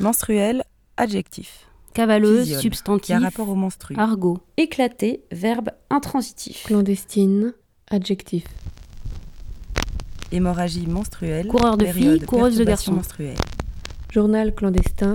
Menstruel, adjectif. Cavaleuse, substantif. Qui a rapport au menstru. Argot. Éclaté, verbe intransitif. Clandestine, adjectif. Hémorragie menstruelle. Coureur de filles, coureuse de garçons. menstruelle. Journal clandestin,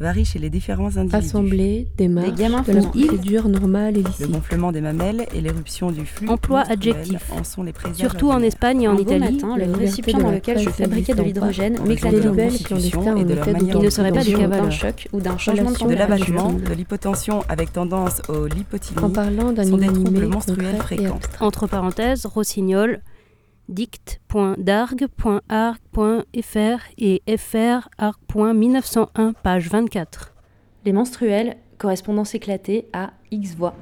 varie chez les différents individus. assemblée, démarche, gamins de la procédure normale et Le gonflement des mamelles et l'éruption du flux Emploi adjectif. en sont les Surtout en. Espagne et en Italie. matin, le récipient dans lequel je fabriquais de l'hydrogène m'éclatait Les de constitution et de leur manière Il ne serait pas des constitution. d'un choc ou d'un changement de l'abattement, de l'hypotension avec tendance au lipotylie, En parlant d'un sont des troubles menstruels fréquents. Entre parenthèses, rossignol, dict.dargue.arc.fr et frarc.1901, page 24. Les menstruels, correspondance éclatée à X voix.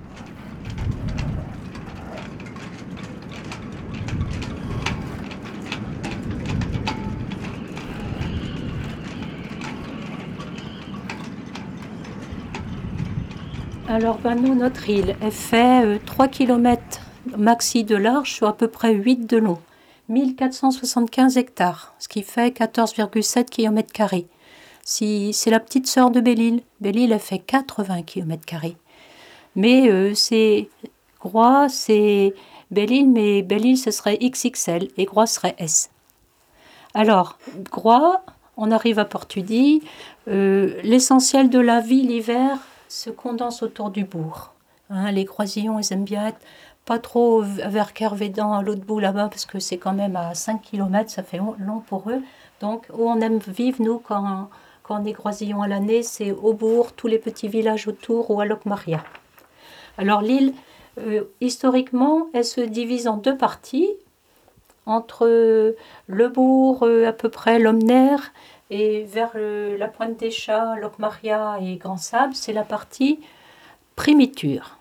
Alors, ben, nous, notre île, elle fait euh, 3 km maxi de large sur à peu près 8 de long. 1475 hectares, ce qui fait 14,7 km. Si, c'est la petite sœur de Belle-Île. Belle-Île, elle fait 80 km. Mais euh, c'est Groix, c'est Belle-Île, mais Belle-Île, ce serait XXL et Groix serait S. Alors, Groix, on arrive à Portudie. euh, L'essentiel de la vie l'hiver se condense autour du bourg. Hein, les croisillons, ils aiment bien être pas trop vers Kervédan à l'autre bout là-bas, parce que c'est quand même à 5 km, ça fait long pour eux. Donc, où on aime vivre, nous, quand, on est croisillons à l'année, c'est au bourg, tous les petits villages autour, ou à Locmaria. Alors, l'île, euh, historiquement, elle se divise en deux parties, entre euh, le bourg, euh, à peu près l'Omner, et vers la pointe des chats, Locmaria et Grand Sable, c'est la partie primiture.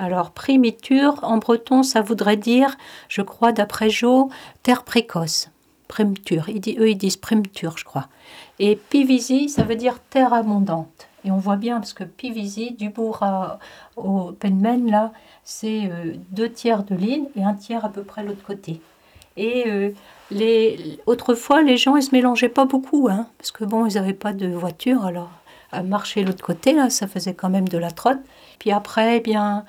Alors, primiture, en breton, ça voudrait dire, je crois, d'après Jo, terre précoce. Primiture. Ils di- eux, ils disent primiture, je crois. Et Pivisi, ça veut dire terre abondante. Et on voit bien, parce que Pivisi, du bourg au Penmen, là, c'est euh, deux tiers de l'île et un tiers à peu près l'autre côté. Et euh, les, autrefois, les gens, ils se mélangeaient pas beaucoup, hein, parce que bon, ils n'avaient pas de voiture, alors à marcher l'autre côté, là, ça faisait quand même de la trotte. Puis après, eh bien,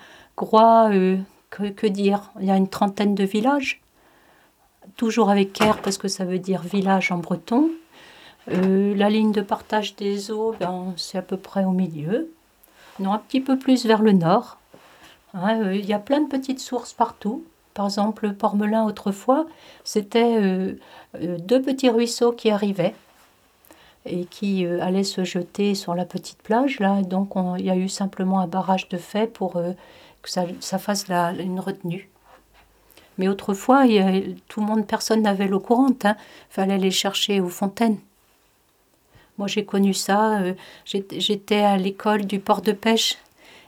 Euh, que, dire? Il y a une trentaine de villages, toujours avec Caire, parce que ça veut dire village en breton. Euh, la ligne de partage des eaux, ben, c'est à peu près au milieu. Non, un petit peu plus vers le nord. Hein, euh, Il y a plein de petites sources partout. Par exemple, le Pormelin, autrefois, c'était deux petits ruisseaux qui arrivaient et qui allaient se jeter sur la petite plage. Là, donc, on- il y a eu simplement un barrage de fait pour que ça, fasse une retenue. Mais autrefois, tout le monde, personne n'avait l'eau courante. Il fallait aller chercher aux fontaines. Moi, j'ai connu ça. euh, j'étais- à l'école du port de pêche.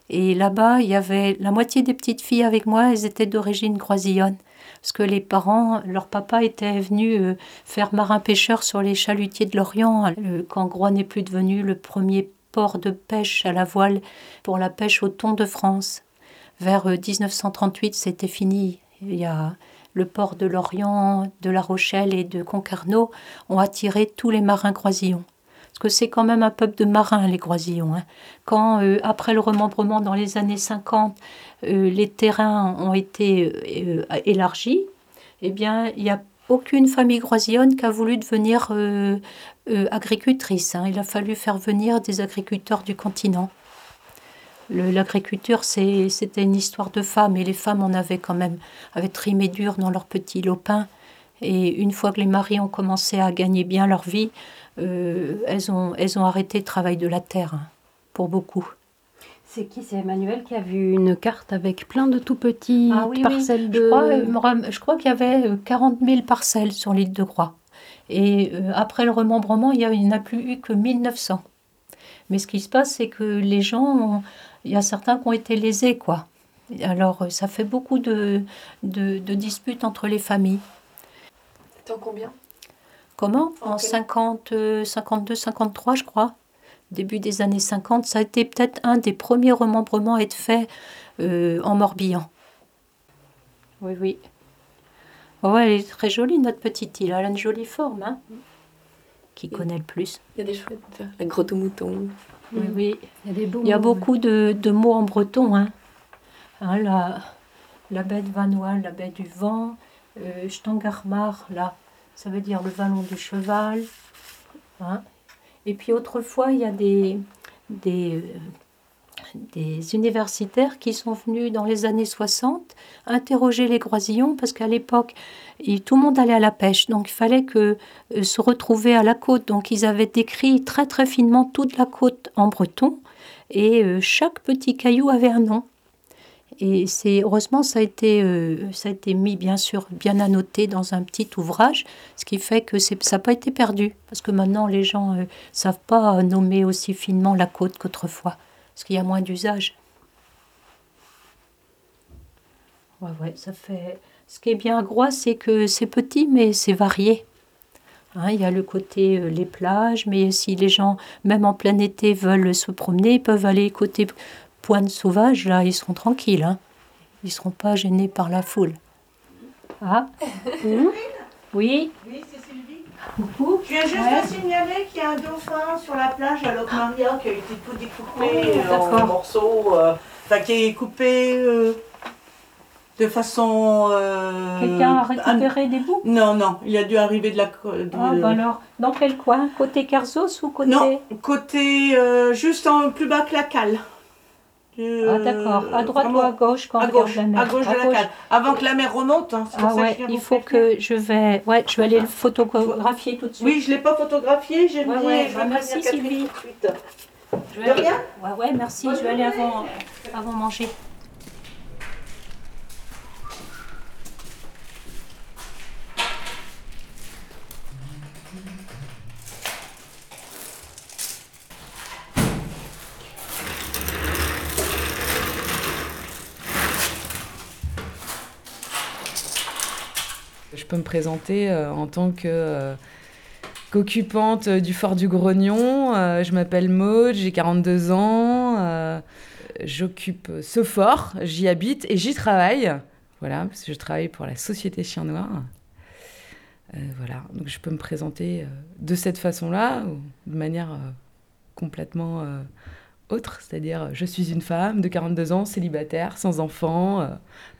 Et là-bas, il y avait la moitié des petites filles avec moi, elles étaient d'origine croisillonne. Parce que les parents, leur papa était venu euh, faire marin-pêcheur sur les chalutiers de l'Orient, euh, quand Groix n'est plus devenu le premier port de pêche à la voile pour la pêche au thon de France. Vers euh, 1938, c'était fini. Il y a le port de l'Orient, de La Rochelle et de Concarneau ont attiré tous les marins croisillons. Parce que c'est quand même un peuple de marins, les croisillons. hein. Quand, euh, après le remembrement dans les années 50, euh, les terrains ont été euh, euh, élargis, eh bien, il n'y a aucune famille croisillonne qui a voulu devenir euh, euh, agricultrice. hein. Il a fallu faire venir des agriculteurs du continent. L'agriculture, c'est- c'était une histoire de femmes, et les femmes en avaient quand même, avaient trimé dur dans leurs petits lopins. Et une fois que les maris ont commencé à gagner bien leur vie, euh, elles, ont, elles ont arrêté le travail de la terre, hein, pour beaucoup. C'est qui? C'est Emmanuel qui a vu une carte avec plein de tout petits Ah oui, oui. parcelles de. Je crois, euh, je crois qu'il y avait euh, 40 000 parcelles sur l'île de Groix. Et euh, après le remembrement, il n'y en a plus eu que 1900. Mais ce qui se passe, c'est que les gens, ont- il y a certains qui ont été lésés, quoi. Alors, euh, ça fait beaucoup de, de, de disputes entre les familles. T'en combien? Comment? En 50, 52, 53, je crois. Début des années 50, ça a été peut-être un des premiers remembrements à être fait euh, en Morbihan. Oui, oui. Oh, elle est très jolie, notre petite île. Elle a une jolie forme. Hein Qui connaît le plus Il y a des chouettes, la grotte aux moutons. Oui, oui. Il y a des beaux Il y a mots, beaucoup de, de mots en breton. Hein. Hein, la, la baie de Vanois, la baie du vent, euh, Stangarmar, là, ça veut dire le vallon du cheval. hein. Et puis autrefois, il y a des, des, euh, des universitaires qui sont venus dans les années 60 interroger les Groisillons parce qu'à l'époque, tout le monde allait à la pêche. Donc il fallait que euh, se retrouver à la côte. Donc ils avaient décrit très très finement toute la côte en breton et euh, chaque petit caillou avait un nom. Et c'est heureusement ça a été euh, ça a été mis bien sûr bien annoté dans un petit ouvrage, ce qui fait que ça n'a pas été perdu parce que maintenant les gens ne savent pas nommer aussi finement la côte qu'autrefois parce qu'il y a moins d'usage. Ouais ouais, ça fait ce qui est bien à Groix, c'est que c'est petit mais c'est varié. Hein, il y a le côté euh, les plages, mais si les gens, même en plein été, veulent se promener, ils peuvent aller côté Pointe Sauvage, là, ils seront tranquilles. Hein. Ils ne seront pas gênés par la foule. Ah Oui. Coucou Je viens juste Ouais. de signaler qu'il y a un dauphin sur la plage à Locmaria qui a été tout découpé Oh, euh, en morceaux, euh, enfin qui est coupé euh, de façon. euh, Quelqu'un a récupéré des bouts? Non, non, il a dû arriver de la. de- Ah, bah alors, dans quel coin? Côté Carzos ou côté Non, côté juste en plus bas que la cale. Ah, d'accord. À droite ou à gauche quand à on regarde gauche, la mer? à gauche de la cale. Avant que la mer remonte. hein, Ah ouais, il faut que je vais, ouais, je vais aller le photographier tout de suite. Oui, je ne l'ai pas photographié, j'ai Ouais, ouais, je bah, vais merci, Sylvie. Je vais De aller- rien Ouais, ouais, merci. Je vais aller avant, avant manger. Je peux me présenter euh, en tant que euh, qu'occupante euh, du fort du Grognon. Je m'appelle Maud, j'ai 42 ans. J'occupe ce fort, j'y habite et j'y travaille. Voilà, parce que je travaille pour la société Chien Noir. Voilà, donc je peux me présenter de cette façon-là, de manière complètement autre, c'est-à-dire euh, je suis une femme de 42 ans, célibataire, sans enfant, euh,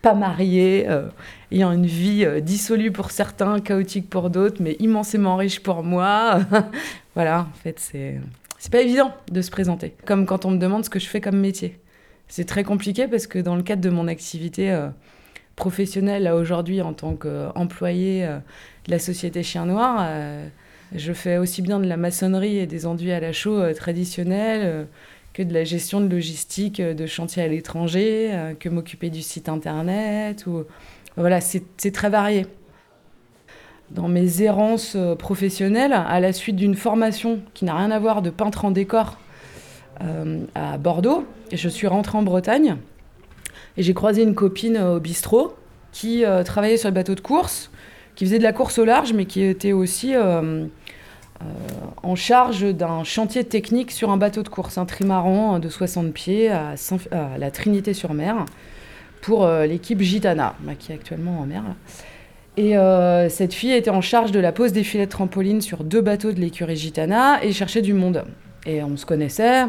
pas mariée, euh, ayant une vie dissolue pour certains, chaotique pour d'autres, mais immensément riche pour moi. voilà, en fait, c'est c'est pas évident de se présenter. Comme quand on me demande ce que je fais comme métier. C'est très compliqué parce que dans le cadre de mon activité professionnelle, là aujourd'hui, en tant qu'employée de la société Chien Noir, je fais aussi bien de la maçonnerie et des enduits à la chaux traditionnels que de la gestion de logistique euh, de chantiers à l'étranger, euh, que m'occuper du site internet. Ou... Voilà, c'est très varié. Dans mes errances euh, professionnelles, à la suite d'une formation qui n'a rien à voir de peintre en décor à Bordeaux, je suis rentrée en Bretagne et j'ai croisé une copine au bistrot qui travaillait sur le bateau de course, qui faisait de la course au large, mais qui était aussi en charge d'un chantier technique sur un bateau de course, un trimaran de 60 pieds à, la Trinité-sur-Mer, pour euh, l'équipe Gitana, bah, qui est actuellement en mer. Et euh, cette fille était en charge de la pose des filets de trampoline sur deux bateaux de l'écurie Gitana et cherchait du monde. Et on se connaissait.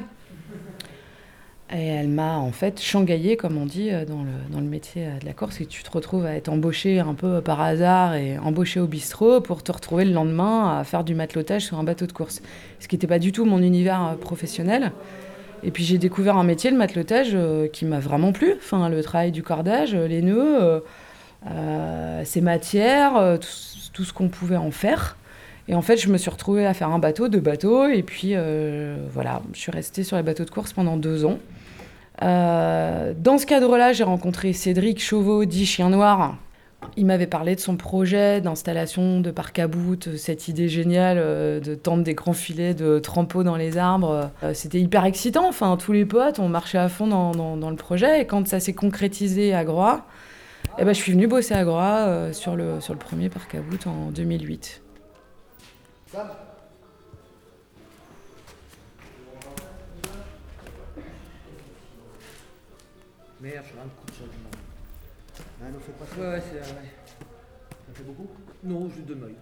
Et elle m'a en fait changaillé, comme on dit, euh, dans le, dans le métier euh, de la course. Et tu te retrouves à être embauché un peu par hasard et embauché au bistrot pour te retrouver le lendemain à faire du matelotage sur un bateau de course. Ce qui n'était pas du tout mon univers euh, professionnel. Et puis j'ai découvert un métier, le matelotage, qui m'a vraiment plu. Enfin, le travail du cordage, les nœuds, euh, ces matières, tout ce qu'on pouvait en faire. Et en fait, je me suis retrouvée à faire un bateau, deux bateaux, et puis euh, voilà, je suis restée sur les bateaux de course pendant deux ans. Euh, dans ce cadre-là, j'ai rencontré Cédric Chauveau, dit Chien Noir. Il m'avait parlé de son projet d'installation de parc à bout, cette idée géniale euh, de tendre des grands filets de trempeaux dans les arbres. Euh, C'était hyper excitant, enfin, tous les potes, on marchait à fond dans, le projet, et quand ça s'est concrétisé à Groix, eh ben, je suis venue bosser à Groix euh, sur, le, sur le premier parc à bout en 2008. Merde, je rentre coup. Ah, fais pas ça. Ouais, ouais, c'est. Ouais. Ça fait beaucoup Non, juste de mailles.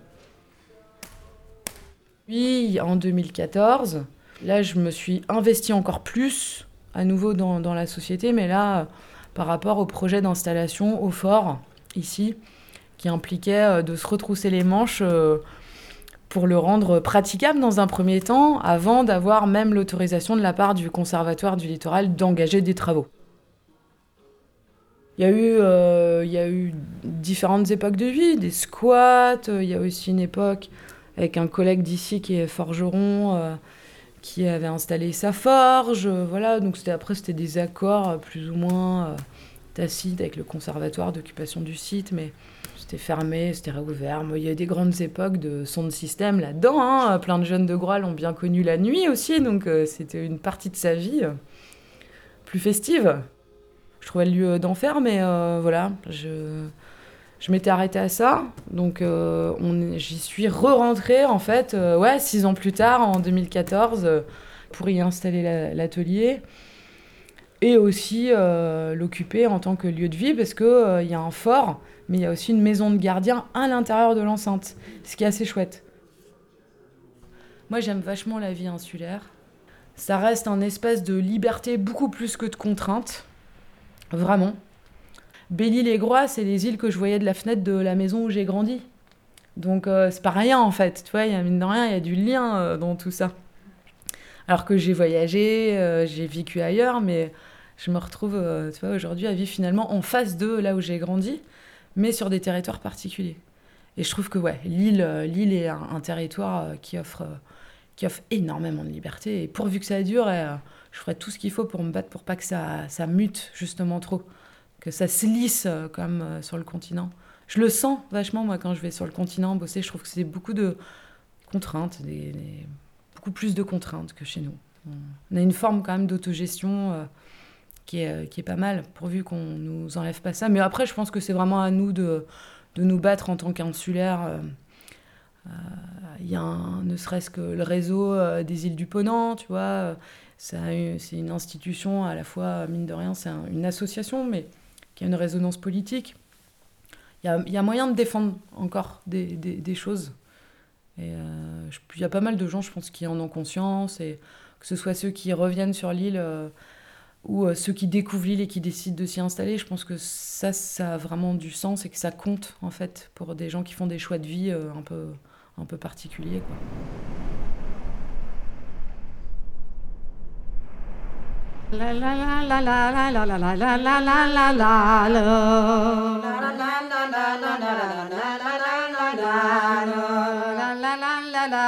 Puis en 2014, là je me suis investie encore plus à nouveau dans, dans la société, mais là par rapport au projet d'installation au fort ici, qui impliquait euh, de se retrousser les manches euh, pour le rendre praticable dans un premier temps, avant d'avoir même l'autorisation de la part du Conservatoire du littoral d'engager des travaux. Il y, a eu, euh, il y a eu différentes époques de vie, des squats, euh, il y a aussi une époque avec un collègue d'ici qui est forgeron, euh, qui avait installé sa forge, voilà, donc c'était, après c'était des accords plus ou moins tacites avec le conservatoire d'occupation du site, mais c'était fermé, c'était réouvert. Moi, il y a eu des grandes époques de son de système là-dedans, hein. plein de jeunes de Groix l'ont bien connu la nuit aussi, donc euh, c'était une partie de sa vie euh, plus festive je trouvais le lieu d'enfer, mais euh, voilà, je, je m'étais arrêtée à ça. Donc on- j'y suis re-rentrée, en fait, ouais, six ans plus tard, en 2014, euh, pour y installer la- l'atelier. Et aussi l'occuper en tant que lieu de vie, parce qu'il il y a un fort, mais il y a aussi une maison de gardien à l'intérieur de l'enceinte, ce qui est assez chouette. Moi, j'aime vachement la vie insulaire. Ça reste un espace de liberté beaucoup plus que de contrainte. Vraiment. Belle-Île-et-Groix, c'est les îles que je voyais de la fenêtre de la maison où j'ai grandi. Donc euh, c'est pas rien en fait, tu vois, y a mine de rien, il y a du lien euh, dans tout ça. Alors que j'ai voyagé, euh, j'ai vécu ailleurs, mais je me retrouve, tu aujourd'hui à vivre finalement en face de là où j'ai grandi, mais sur des territoires particuliers. Et je trouve que ouais, l'île, euh, l'île est un, territoire euh, qui offre, euh, qui offre énormément de liberté. Et pourvu que ça dure, je ferai tout ce qu'il faut pour me battre pour pas que ça, ça mute justement trop, que ça se lisse comme sur le continent. Je le sens vachement, moi, quand je vais sur le continent bosser. Je trouve que c'est beaucoup de contraintes, des, beaucoup plus de contraintes que chez nous. On a une forme quand même d'autogestion qui, est, euh, pas mal, pourvu qu'on nous enlève pas ça. Mais après, je pense que c'est vraiment à nous de, de nous battre en tant qu'insulaires. euh, euh, Il y a ne serait-ce que le réseau euh, des îles du Ponant, tu vois. euh, C'est une institution, à la fois, mine de rien, c'est un- une association, mais qui a une résonance politique. Il y a, il moyen de défendre encore des, choses. Euh, il y a pas mal de gens, je pense, qui en ont conscience, et que ce soit ceux qui reviennent sur l'île euh, ou euh, ceux qui découvrent l'île et qui décident de s'y installer. Je pense que ça, ça a vraiment du sens et que ça compte, en fait, pour des gens qui font des choix de vie euh, un, peu, un peu particuliers.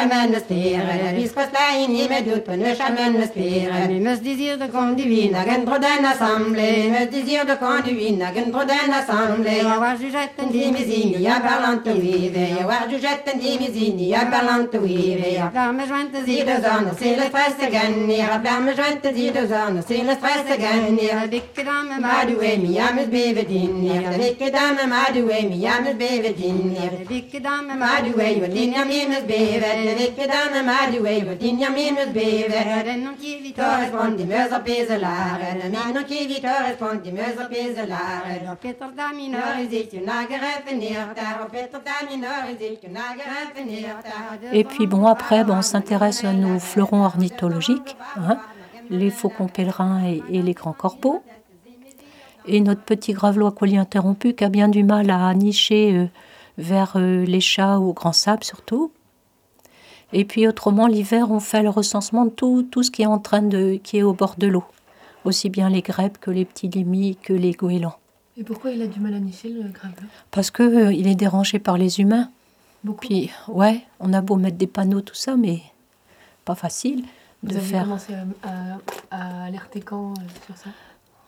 chaman eus peren, a vis kwas lain ime dout pon eus chaman eus peren. Em eus dizir de kont du vin hag en droden assemble, em eus dizir de kont du vin hag en droden assemble. Ya war jujet en dimizini, ya parlant to vive, ya war jujet en dimizini, ya parlant to vive. Ya blar me joint en zide zon, se le stres te ganni, ya blar me joint en zide zon, se le stres te ganni. Ya dikke dame madu emi, ya mes bevedin, ya dikke dame madu emi, ya bevedin, ya dikke dame madu emi, ya dikke dame madu emi, ya ya dikke dame madu emi, ya dikke dame madu emi, ya Et puis bon, après, bon, on s'intéresse à nos fleurons ornithologiques, hein, les faucons pèlerins et, les grands corbeaux. Et notre petit gravelot à collier interrompu qui a bien du mal à nicher euh, vers euh, les chats ou grands sables surtout. Et puis autrement, l'hiver, on fait le recensement de tout, tout ce qui est en train de, qui est au bord de l'eau. Aussi bien les grèbes que les petits limis que les goélands. Et pourquoi il a du mal à nicher le gravelot Parce que euh, il est dérangé par les humains. Beaucoup. Puis, ouais, on a beau mettre des panneaux, tout ça, mais pas facile Vous de avez faire. commencé à, à- à alerter quand euh, sur ça?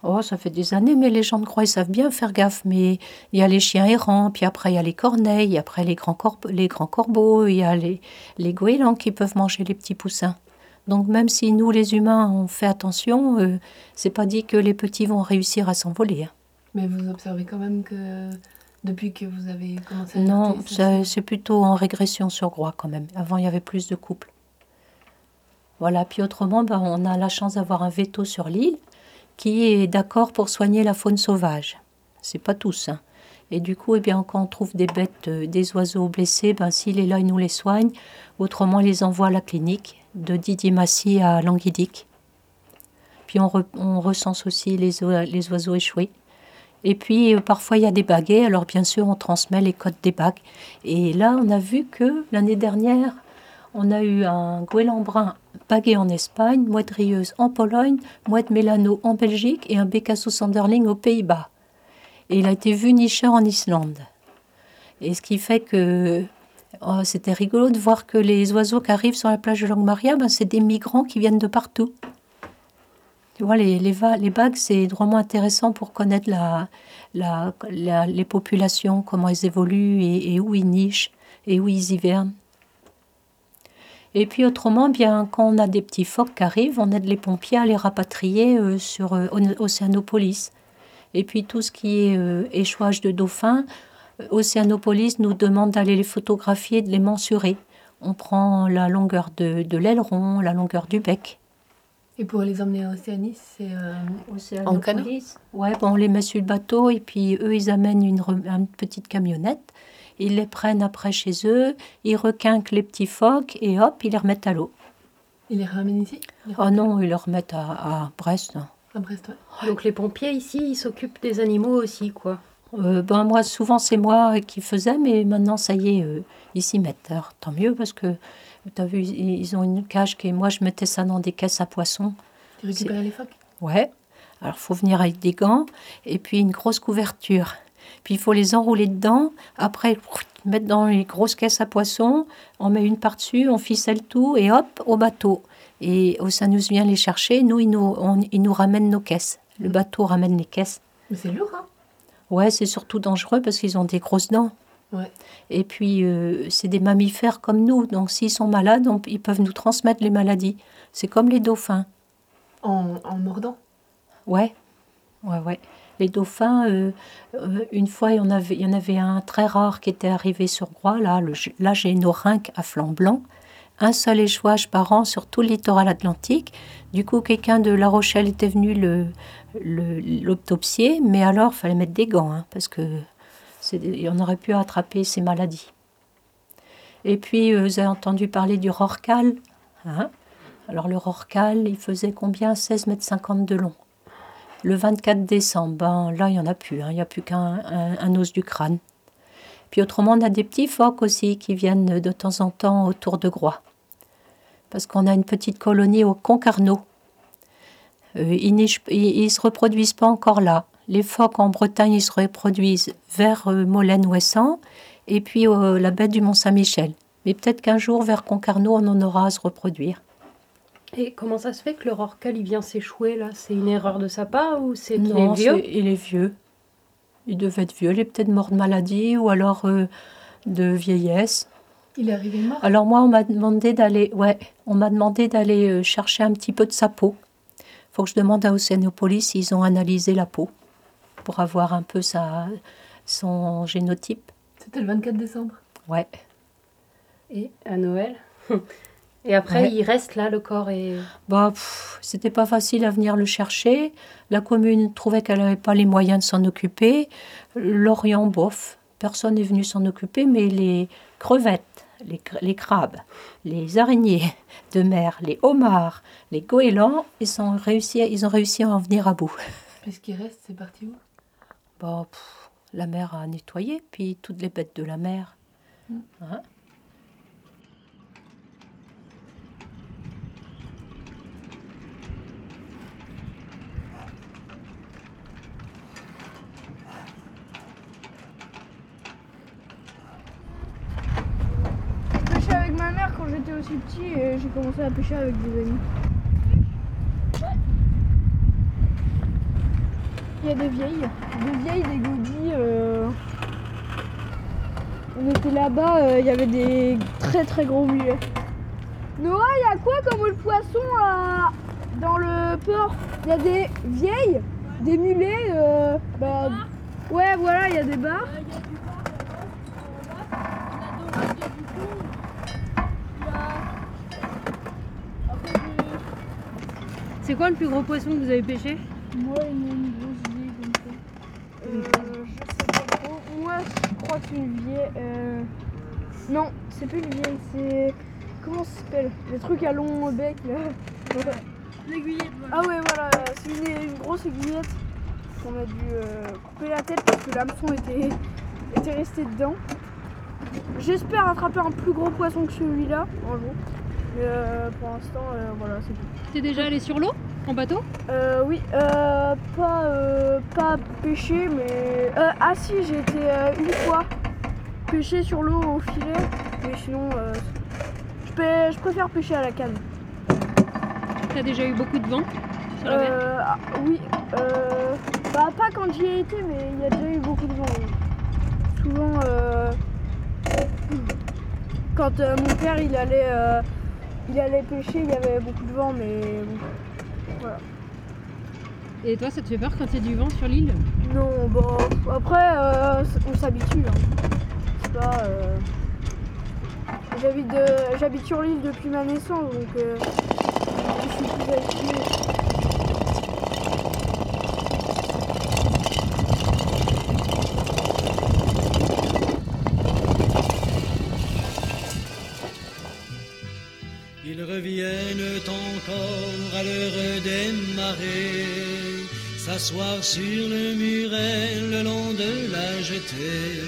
Oh, ça fait des années, mais les gens de Croix, ils savent bien faire gaffe. Mais il y a les chiens errants, puis après il y a les corneilles, après les grands, corbe- les grands corbeaux, il y a les, les goélands qui peuvent manger les petits poussins. Donc même si nous, les humains, on fait attention, euh, c'est pas dit que les petits vont réussir à s'envoler. hein. Mais vous observez quand même que depuis que vous avez commencé à Non, c'est plutôt en régression sur Groix quand même. Avant, il y avait plus de couples. Voilà, puis autrement, ben, on a la chance d'avoir un veto sur l'île qui est d'accord pour soigner la faune sauvage. C'est pas tous. hein. Et du coup, eh bien, quand on trouve des bêtes, euh, des oiseaux blessés, ben, s'il est là, il nous les soigne. Autrement, il les envoie à la clinique de Didier Massy à Languidic. Puis on, re- on recense aussi les, les oiseaux échoués. Et puis, euh, parfois, il y a des baguets. Alors, bien sûr, on transmet les codes des bagues. Et là, on a vu que l'année dernière, on a eu un goéland brun bagué en Espagne, mouette rieuse en Pologne, mouette mélano en Belgique et un bécasso sanderling aux Pays-Bas. Et il a été vu nicheur en Islande. Et ce qui fait que oh, c'était rigolo de voir que les oiseaux qui arrivent sur la plage de Langmaria, ben, c'est des migrants qui viennent de partout. Tu vois, les, les, bagues, c'est vraiment intéressant pour connaître la, la- les populations, comment elles évoluent et, et où ils nichent et où ils hivernent. Et puis autrement, bien, quand on a des petits phoques qui arrivent, on aide les pompiers à les rapatrier euh, sur euh, Océanopolis. Et puis tout ce qui est euh, échouage de dauphins, euh, Océanopolis nous demande d'aller les photographier, de les mensurer. On prend la longueur de, de l'aileron, la longueur du bec. Et pour les emmener à Océanie, c'est En canot? Ouais, bon, on les met sur le bateau et puis eux, ils amènent une petite camionnette. Ils les prennent après chez eux, ils requinquent les petits phoques et hop, ils les remettent à l'eau. ils les ramènent ici? Les Oh non, ils les remettent à, à Brest. À Brest, ouais. Donc les pompiers ici, ils s'occupent des animaux aussi, quoi. Euh, ben moi, souvent, c'est moi qui faisais, mais maintenant, ça y est, euh, ils s'y mettent. Alors, tant mieux, parce que, tu as vu, ils ont une cage qui, moi, je mettais ça dans des caisses à poissons. Tu récupères les phoques? Ouais. Alors, faut venir avec des gants et puis une grosse couverture. Puis, il faut les enrouler dedans. Après, mettre dans les grosses caisses à poissons. On met une par-dessus, on ficelle tout et hop, au bateau. Et Oceanus vient les chercher. Nous, il nous, on- il nous ramène nos caisses. Le bateau ramène les caisses. Mais c'est lourd, hein? Ouais, c'est surtout dangereux parce qu'ils ont des grosses dents. Ouais. Et puis, euh, c'est des mammifères comme nous. Donc, s'ils sont malades, on- ils peuvent nous transmettre les maladies. C'est comme les dauphins. En, en mordant? Ouais, ouais, ouais. Les dauphins, euh, euh, une fois, il y, en avait, il y en avait un très rare qui était arrivé sur Groix. Là, le, là j'ai une orynque à flanc blanc. Un seul échouage par an sur tout le littoral atlantique. Du coup, quelqu'un de La Rochelle était venu le- le- l'autopsier, mais alors, il fallait mettre des gants, hein, parce que on aurait pu attraper ces maladies. Et puis, euh, vous avez entendu parler du rorcal. hein? Alors, le rorcal, il faisait combien? 16 mètres 50 de long. Le 24 décembre, ben, là, il n'y en a plus. hein. Il n'y a plus qu'un un, os du crâne. Puis autrement, on a des petits phoques aussi qui viennent de temps en temps autour de Groix. Parce qu'on a une petite colonie au Concarneau. Euh, ils ne se reproduisent pas encore là. Les phoques en Bretagne, ils se reproduisent vers euh, Molène-Ouessant et puis euh, la baie du Mont-Saint-Michel. Mais peut-être qu'un jour, vers Concarneau, on en aura à se reproduire. Et comment ça se fait que le rorcal, il vient s'échouer, là? C'est une erreur de sa part ou c'est qu'il est Non, vieux? c'est- il est vieux. Il devait être vieux. Il est peut-être mort de maladie ou alors euh, de vieillesse. Il est arrivé mort? Alors moi, on m'a demandé d'aller, ouais, on m'a demandé d'aller euh, chercher un petit peu de sa peau. Faut que je demande à Océanopolis s'ils ont analysé la peau pour avoir un peu sa, son génotype. C'était le 24 décembre? Ouais. Et à Noël? Et après, Ouais. il reste là, le corps et. Bah, c'était pas facile à venir le chercher. La commune trouvait qu'elle n'avait pas les moyens de s'en occuper. L'Orient, bof, personne n'est venu s'en occuper, mais les crevettes, les, les crabes, les araignées de mer, les homards, les goélands, ils, ont réussi, à- ils ont réussi à en venir à bout. Mais ce qui reste, c'est parti où? Bah, pff, la mer a nettoyé, puis toutes les bêtes de la mer. Hein Je quand j'étais aussi petit et j'ai commencé à pêcher avec des amis. Il y a des vieilles, des vieilles, des godilles. euh, On était là-bas, euh, il y avait des très très gros mulets. Noah, il y a quoi comme autre poisson à- dans le port? Il y a des vieilles, des mulets. euh, bah, ouais, voilà, il y a des bars. Quoi le plus gros poisson que vous avez pêché? Moi, il y a une grosse vieille comme ça. Euh, je sais pas trop. Moi, je crois que c'est une vieille. Euh... Non, c'est plus une vieille, c'est. Comment ça s'appelle? Les trucs à long bec là. L'aiguillette, Ah ouais, voilà, c'est une, une grosse aiguillette qu'on a dû euh, couper la tête parce que l'hameçon était, était resté dedans. J'espère attraper un plus gros poisson que celui-là un jour. Mais euh, pour l'instant, euh, voilà, c'est tout. T'es déjà allé sur l'eau? En bateau Euh, oui, euh, pas, euh, pas pêcher, mais. Euh, ah si, j'ai été une fois pêcher sur l'eau au filet, mais sinon, euh, je, je préfère pêcher à la canne. T'as déjà eu beaucoup de vent sur la mer Euh, ah, oui, euh, bah pas quand j'y ai été, mais il y a déjà eu beaucoup de vent. oui. Souvent, euh, quand mon père il allait, il allait pêcher, il y avait beaucoup de vent, mais bon, voilà. Et toi, ça te fait peur quand il y a du vent sur l'île? Non, bon, après, euh, on s'habitue. hein. C'est pas. euh, J'habite de- j'habite sur l'île depuis ma naissance, donc euh, je suis plus habituée. Reviennent encore à l'heure des marées, s'asseoir sur le muret le long de la jetée.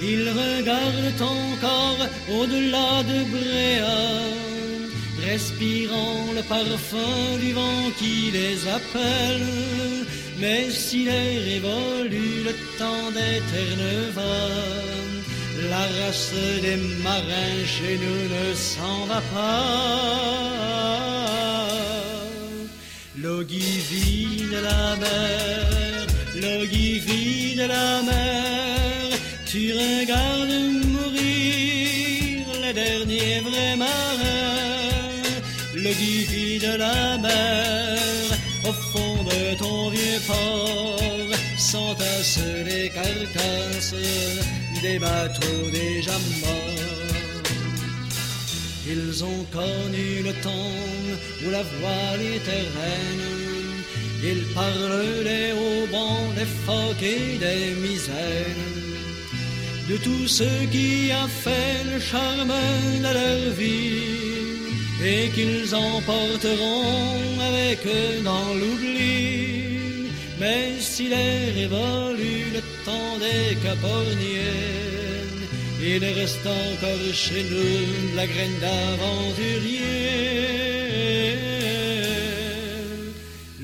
Ils regardent encore au-delà de Bréa, respirant le parfum du vent qui les appelle. Mais s'il est révolu le temps des ternes va, la race des marins chez nous ne s'en va pas. L'ogivie de la mer, l'ogivie de la mer, tu regardes mourir les derniers vrais marins. L'ogivie de la mer, au fond de ton vieux port, s'entassent les carcasses des bateaux déjà morts. Ils ont connu le temps où la voile était reine. Ils parlent des haubans, des phoques et des misaines. De tout ce qui a fait le charme de leur vie et qu'ils emporteront avec eux dans l'oubli. Mais s'il est révolu des il reste encore chez nous la graine d'aventurier.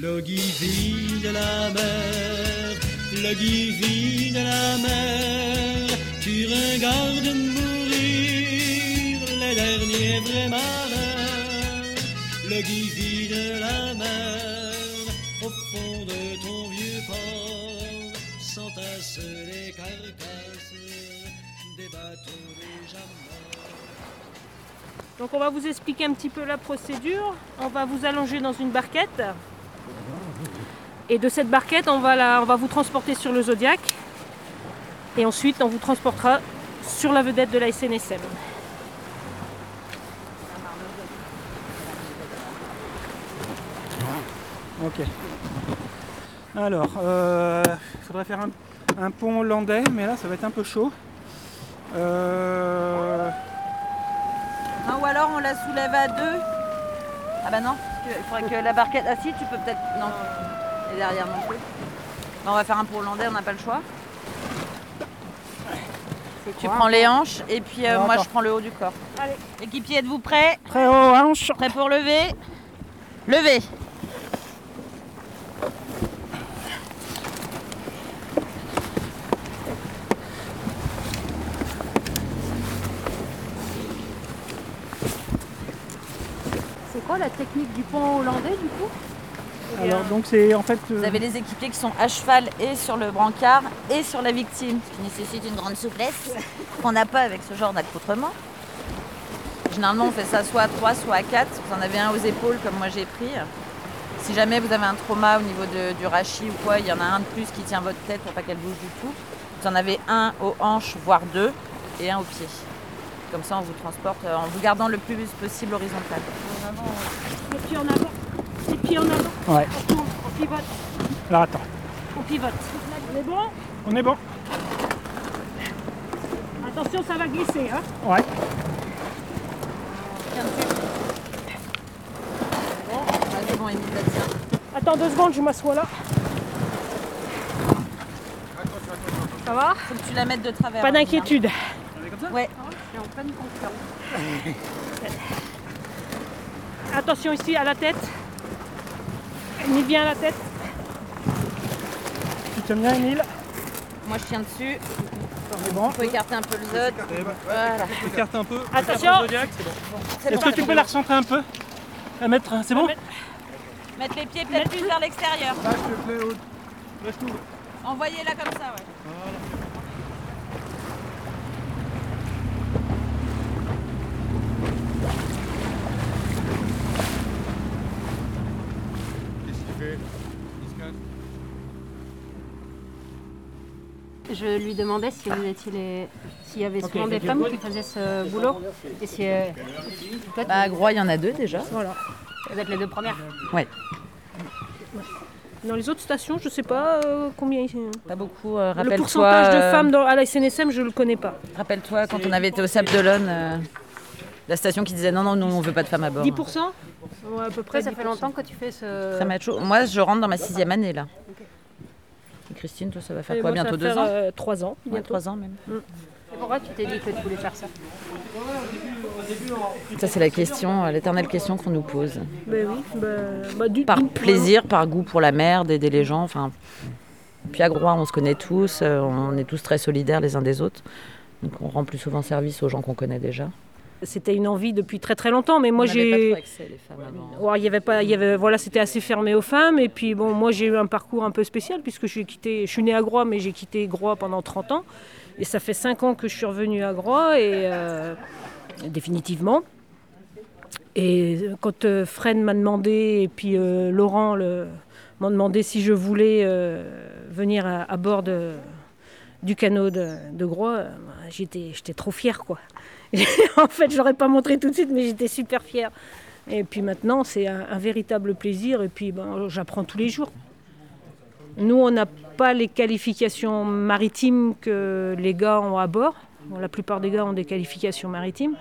L'ogivie de la mer, l'ogivie de la mer, tu regardes mourir les derniers vrais marins. L'ogivie de la mer, Donc on va vous expliquer un petit peu la procédure. On va vous allonger dans une barquette. Et de cette barquette, on va, la, on va vous transporter sur le Zodiac. Et ensuite, on vous transportera sur la vedette de la SNSM. Ok. Alors, il faudrait faire un un pont hollandais, mais là ça va être un peu chaud. Euh, Non, ou alors on la soulève à deux. Ah bah non, parce que- il faudrait que la barquette. Ah si, tu peux peut-être. Non. Et derrière non plus. Bah, on va faire un pour hollandais, on n'a pas le choix. Tu prends un les pont hanches et puis euh, moi je prends le haut du corps. Allez. Équipier, êtes-vous prêts? Prêt aux hanches Prêt pour lever? Levez quoi la technique du pont hollandais du coup Alors donc c'est en fait. euh, Vous avez les équipiers qui sont à cheval et sur le brancard et sur la victime, ce qui nécessite une grande souplesse qu'on n'a pas avec ce genre d'accoutrement. Généralement, on fait ça soit à 3, soit à 4. Vous en avez un aux épaules, comme moi j'ai pris. Si jamais vous avez un trauma au niveau de- du rachis ou quoi, il y en a un de plus qui tient votre tête pour pas qu'elle bouge du tout. Vous en avez un aux hanches, voire deux, et un aux pieds. Comme ça, on vous transporte euh, en vous gardant le plus possible horizontal. Les pieds en avant. Les pieds en avant. Ouais. On tourne, on pivote. Alors attends, On pivote. On est bon? On est bon Attention, ça va glisser. Hein Ouais. Bon, là. Attends deux secondes, je m'assois là. Ça va? Faut que tu la mettes de travers. Pas d'inquiétude. Ouais. En pleine confiance. Attention ici à la tête. Ni bien à la tête. Tu tiens bien Emile Moi, je tiens dessus. C'est bon. Il faut écarter un peu le zod. Voilà. Écarte un peu. Attention. bon. Est-ce que tu peux la recentrer un peu? La mettre, c'est bon? Mettre les pieds peut-être plus vers l'extérieur. Lâche le clé haut. Lâche tout. Envoyez-la comme ça, ouais. Qu'est-ce qu'il fait Il se casse Je lui demandais si vous étiez les... s'il y avait souvent des femmes qui faisaient ce boulot. Et si, euh, toi, tu- Bah, à Groix, il y en a deux déjà. Voilà. Vous êtes les deux premières. Ouais. Dans les autres stations, je sais pas euh, combien. Pas beaucoup. euh, Le rappelle-toi, pourcentage de euh, femmes dans- à la SNSM, je le connais pas. Rappelle-toi quand on avait été au Sable d'Olonne, euh, la station qui disait non, non, nous on veut pas de femmes à bord. 10% Ouais, à peu près. Ça fait 10%. longtemps que tu fais ce. Très macho. Moi, je rentre dans ma sixième année là. Et Christine, toi, ça va faire Et quoi moi, ça Bientôt va deux faire, ans euh, Trois ans. Ouais, bientôt. trois ans même. Et pourquoi tu t'es dit que tu voulais faire ça Ça, c'est la question, euh, l'éternelle question qu'on nous pose. Ben oui. bah- bah, du- Par d'une- plaisir, par goût pour la mer, d'aider les gens. Enfin, puis à Groix, on se connaît tous, euh, on est tous très solidaires les uns des autres. Donc on rend plus souvent service aux gens qu'on connaît déjà. C'était une envie depuis très très longtemps, mais moi j'ai. Ouais, il y avait pas, il y avait, voilà, c'était assez fermé aux femmes. Et puis bon, moi j'ai eu un parcours un peu spécial puisque je suis quitté, je suis née à Groix, mais j'ai quitté Groix pendant 30 ans. Et ça fait 5 ans que je suis revenue à Groix et euh, définitivement. Et quand euh, Fred m'a demandé et puis euh, Laurent m'ont demandé si je voulais euh, venir à, à bord de- du canot de, de Groix, euh, j'étais, j'étais trop fière quoi. en fait, je l'aurais pas montré tout de suite, mais j'étais super fière. Et puis maintenant, c'est un, un véritable plaisir. Et puis, ben, j'apprends tous les jours. Nous, on n'a pas les qualifications maritimes que les gars ont à bord. Bon, la plupart des gars ont des qualifications maritimes.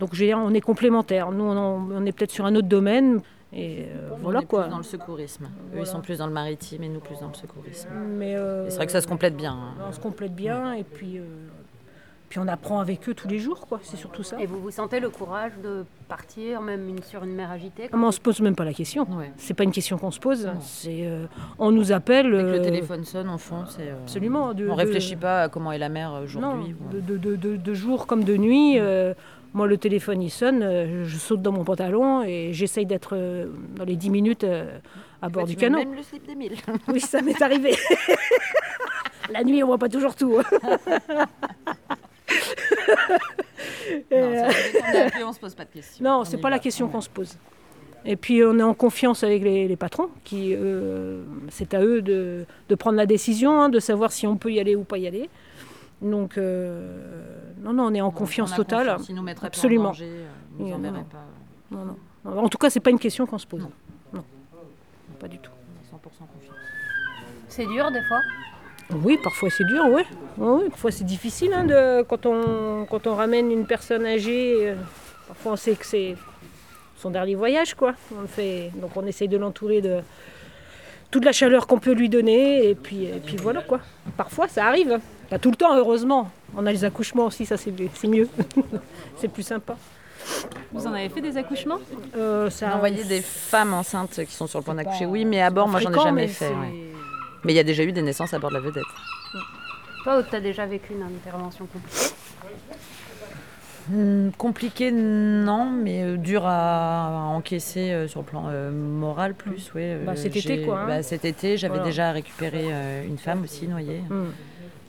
Donc, je veux dire, on est complémentaires. Nous, on, est peut-être sur un autre domaine. Et euh, voilà on est quoi. plus dans le secourisme. Eux, ils sont plus dans le maritime et nous plus dans le secourisme. Mais, euh, c'est vrai que ça se complète bien. hein. On se complète bien. Et puis, euh, puis on apprend avec eux tous les jours. quoi. C'est surtout ça. Et vous vous sentez le courage de partir, même une- sur une mer agitée Ah, mais on se pose même pas la question. C'est pas une question qu'on se pose. C'est, euh, on nous appelle. Dès que le euh, téléphone sonne, on fonce. Et, euh, Absolument, de- on de- réfléchit pas à comment est la mer aujourd'hui. Non, de, de, de, de- de jour comme de nuit. euh, moi, le téléphone, il sonne, euh, je saute dans mon pantalon et j'essaye d'être euh, dans les 10 minutes euh, à bord fois, du canot. même le slip d'Émile. oui, ça m'est arrivé. La nuit, on voit pas toujours tout. Euh, on se pose pas de questions. Non, On c'est pas la question qu'on se pose. Et puis on est en confiance avec les, les patrons, qui euh, c'est à eux de, de prendre la décision, hein, de savoir si on peut y aller ou pas y aller. Donc euh, non, non, on est en confiance totale. confiance, ils nous mettraient pas en Absolument. danger, ils non, pas. non, non. En tout cas, c'est pas une question qu'on se pose. Non. pas du tout. 100% confiance. C'est dur des fois Oui, parfois c'est dur, oui. Oui, parfois c'est difficile hein, de, quand, on, quand on ramène une personne âgée. euh, parfois on sait que c'est son dernier voyage, quoi. On le fait, donc on essaye de l'entourer de toute la chaleur qu'on peut lui donner, et puis, et puis voilà, quoi. Parfois ça arrive. Pas tout le temps, heureusement. On a les accouchements aussi, ça c'est c'est mieux. c'est plus sympa. Vous en avez fait des accouchements? Euh, ça a envoyé des femmes enceintes qui sont sur le point d'accoucher. Oui, mais à bord, moi, j'en ai jamais mais fait. ouais. Mais il y a déjà eu des naissances à bord de la vedette. Toi, tu as déjà vécu une intervention compliquée Hmm, compliqué, non, mais euh, dur à, à encaisser euh, sur le plan euh, moral plus, oui. euh, Bah, cet été, quoi, hein. bah, cet été, j'avais Voilà. déjà récupéré euh, une femme aussi noyée. Hmm.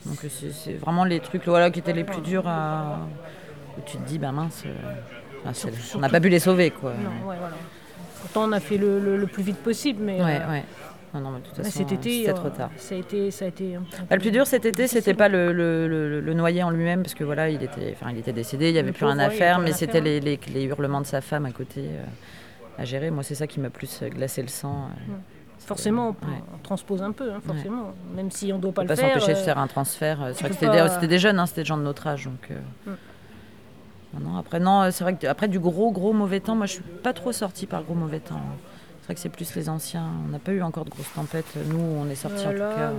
Donc c'est vraiment les trucs voilà, qui étaient les plus durs à... où tu te dis, bah mince, euh, on n'a pas pu les sauver, quoi. Non, ouais, voilà. Pourtant, on a fait le, le- le plus vite possible, mais Ouais, euh, ouais. Non, non, mais de toute ouais, façon, cet été, c'était euh, trop tard. Ça a été, ça a été. un- un Bah, le plus dur cet été, c'était pas le, le, le- le noyer en lui-même, parce que voilà, il était, enfin, il était décédé, il n'y avait Le plus rien à faire, mais c'était faire, les, les- les hurlements de sa femme à côté euh, à gérer. Moi, c'est ça qui m'a plus euh, glacé le sang. euh. Ouais. Forcément, on, Ouais. on transpose un peu, hein, forcément. Même si on ne doit pas On le peut pas faire. s'empêcher de euh, faire un transfert. euh, C'est vrai que c'était des, pas- des jeunes, hein, c'était des gens de notre âge. Donc, euh, Mm. non, non, après, non, c'est vrai que après du gros, gros mauvais temps, moi, je suis pas trop sortie par gros mauvais temps. C'est vrai que c'est plus les anciens. On n'a pas eu encore de grosses tempêtes. Nous, on est sortis en tout cas.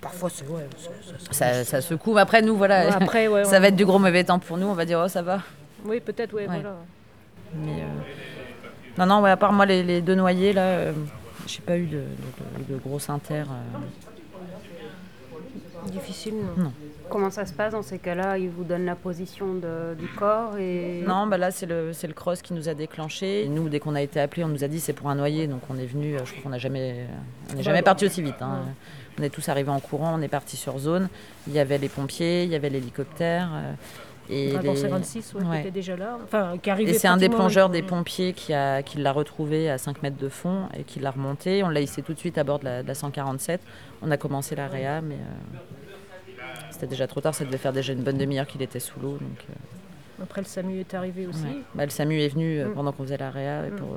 Parfois, c'est. Ouais, ça- ça- Ça, ça secoue. Mais Après, nous, voilà. Ouais, après, ouais, ça on- va être du gros mauvais temps pour nous. On va dire, oh, ça va. Oui, peut-être, ouais, Ouais. voilà. Mais euh, non, non, ouais, à part moi, les, les deux noyés, là, euh, j'ai pas eu de, de- de- de grosses inter. euh. Difficile, non. Non. Comment ça se passe dans ces cas-là? Ils vous donnent la position de- du corps et... Non, bah là, c'est le, c'est le cross qui nous a déclenché. Et nous, dès qu'on a été appelés, on nous a dit c'est pour un noyé. Donc on est venu, euh, je crois qu'on n'a jamais, on n'est jamais parti aussi vite. hein. Ouais. On est tous arrivés en courant, on est parti sur zone. Il y avait les pompiers, il y avait l'hélicoptère. Et Dragon les- 56, ouais, qui Ouais. était déjà là. Enfin, qui arrivait Et c'est un des plongeurs des pompiers qui, a, qui l'a retrouvé à 5 mètres de fond et qui l'a remonté. On l'a hissé tout de suite à bord de la, de la 147. On a commencé la réa, mais euh, c'était déjà trop tard. Ça devait faire déjà une bonne demi-heure qu'il était sous l'eau. Donc, euh, Après, le SAMU est arrivé aussi. ouais. Bah, le SAMU est venu euh, Mm. pendant qu'on faisait la réa et Mm. pour,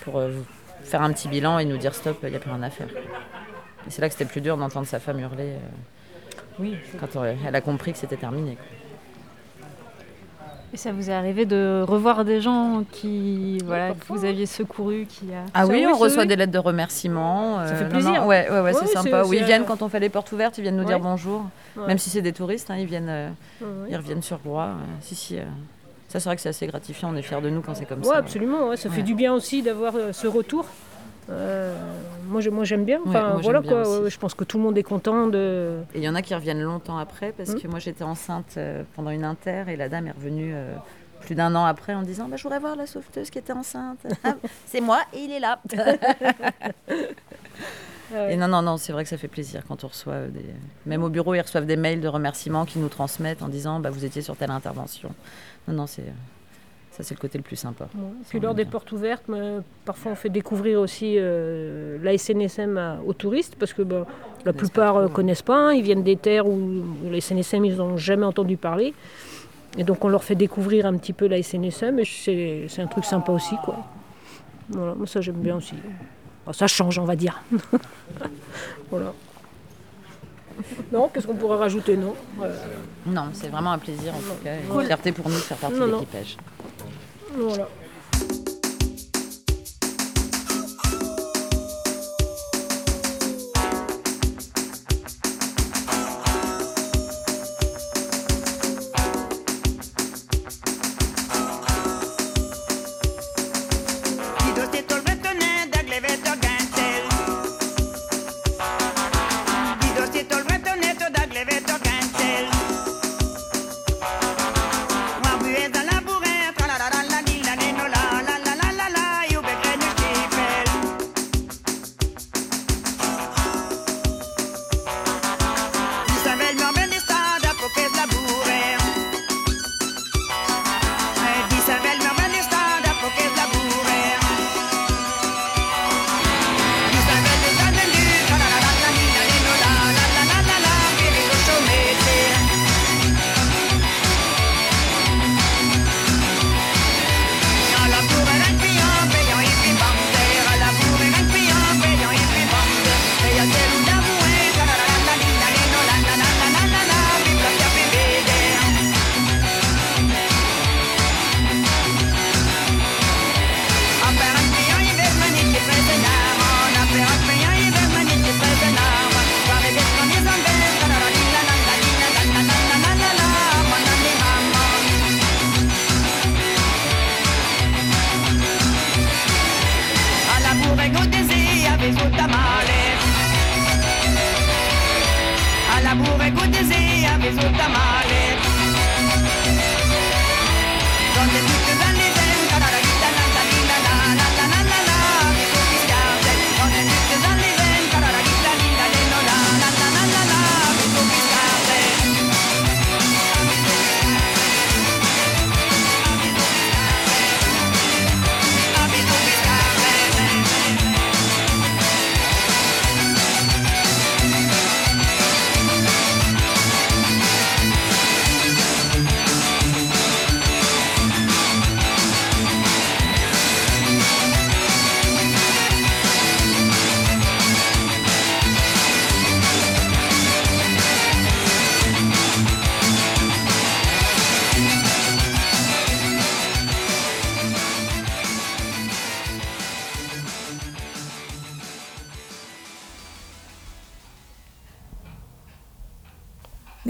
pour faire un petit bilan et nous dire stop, il n'y a plus rien à faire. Et c'est là que c'était plus dur d'entendre sa femme hurler Oui. quand elle a compris que c'était terminé. quoi. Et ça vous est arrivé de revoir des gens qui, voilà, que vous aviez secouru, qui a... Ah oui, oui, on reçoit oui. des lettres de remerciement. Ça euh, fait non, plaisir. non, ouais, ouais, ouais, Ouais, c'est sympa. Oui, ils viennent euh, quand on fait les portes ouvertes, ils viennent nous dire bonjour. Ouais. Même si c'est des touristes, hein, ils viennent, euh, Ouais, ouais. ils reviennent sur Groix. euh, si, si. euh, ça, c'est vrai que c'est assez gratifiant. On est fiers de nous quand c'est comme Ouais, ça. absolument. ouais, ça fait du bien aussi d'avoir euh, ce retour. Euh, moi, je- moi, j'aime bien. Ouais, Enfin, voilà bien quoi. aussi. je pense que tout le monde est content de. Et il y en a qui reviennent longtemps après parce Mm. que moi j'étais enceinte euh, pendant une inter et la dame est revenue euh, plus d'un an après en disant bah, Je voudrais voir la sauveteuse qui était enceinte. Ah, c'est moi et il est là. Ouais. Et non, non, non, c'est vrai que ça fait plaisir quand on reçoit des. Même au bureau, ils reçoivent des mails de remerciements qui nous transmettent en disant bah, Vous étiez sur telle intervention. Non, non, c'est. Ça, c'est le côté le plus sympa. Ouais. Puis lors des bien. portes ouvertes, mais parfois on fait découvrir aussi euh, la SNSM à- aux touristes parce que bah, la plupart ne connaissent pas. hein. ils viennent des terres où, où la SNSM ils n'ont jamais entendu parler. Et donc on leur fait découvrir un petit peu la SNSM et c'est un truc sympa aussi. Quoi. Voilà, moi ça j'aime bien aussi. Bon, ça change, on va dire. voilà. Non, qu'est-ce qu'on pourrait rajouter Non? Euh, Non, c'est vraiment un plaisir en tout cas. Une fierté pour nous de faire partie Non, de non. l'équipage. Voilà. Kidosti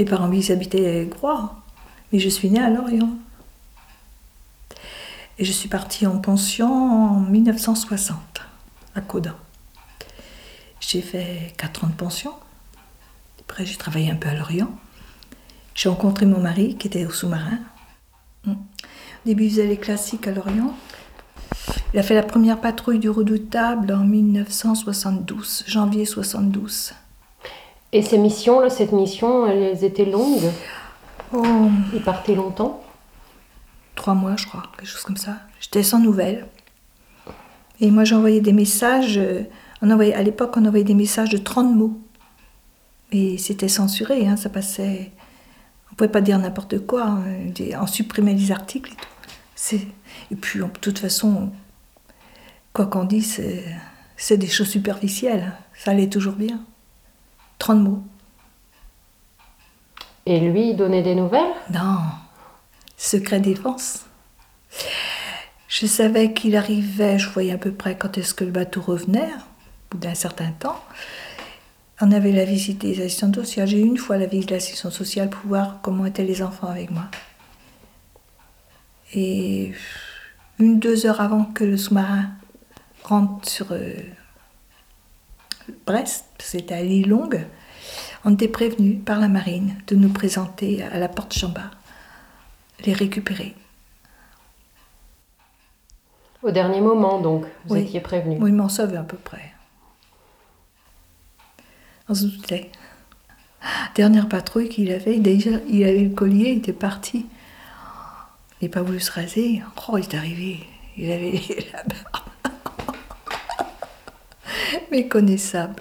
Mes parents, ils habitaient Groix, mais je suis née à Lorient. Et je suis partie en pension en 1960, à Codin. J'ai fait 4 ans de pension. Après, j'ai travaillé un peu à Lorient. J'ai rencontré mon mari qui était au sous-marin. Mm. Au début, il faisait les classiques à Lorient. Il a fait la première patrouille du redoutable en 1972, janvier 72. Et ces missions, là, cette mission, elles étaient longues Oh, Il partait longtemps trois mois, je crois, quelque chose comme ça. J'étais sans nouvelles. Et moi, j'envoyais des messages. euh, On envoyait, à l'époque, on envoyait des messages de 30 mots. Et c'était censuré, hein, ça passait. On pouvait pas dire n'importe quoi. hein, On supprimait les articles et tout. C'est- Et puis, de toute façon, quoi qu'on dise, c'est- c'est des choses superficielles. Ça allait toujours bien. 30 mots. Et lui, il donnait des nouvelles? Non, secret défense. Je savais qu'il arrivait, je voyais à peu près quand est-ce que le bateau revenait, au bout d'un certain temps. On avait la visite des assistants sociales. J'ai eu une fois la visite de l'assistante sociale pour voir comment étaient les enfants avec moi. Et une, deux heures avant que le sous-marin rentre sur euh, Brest, c'était à l'île Longue, on était prévenu par la marine de nous présenter à la porte Chambard, les récupérer. Au dernier moment, donc, vous Oui. étiez prévenu. Oui, ils m'en savait à peu près. On se doutait. Dernière patrouille qu'il avait, déjà, il avait le collier, il était parti. Il n'a pas voulu se raser. Oh, il est arrivé. Il avait la barbe. Méconnaissable.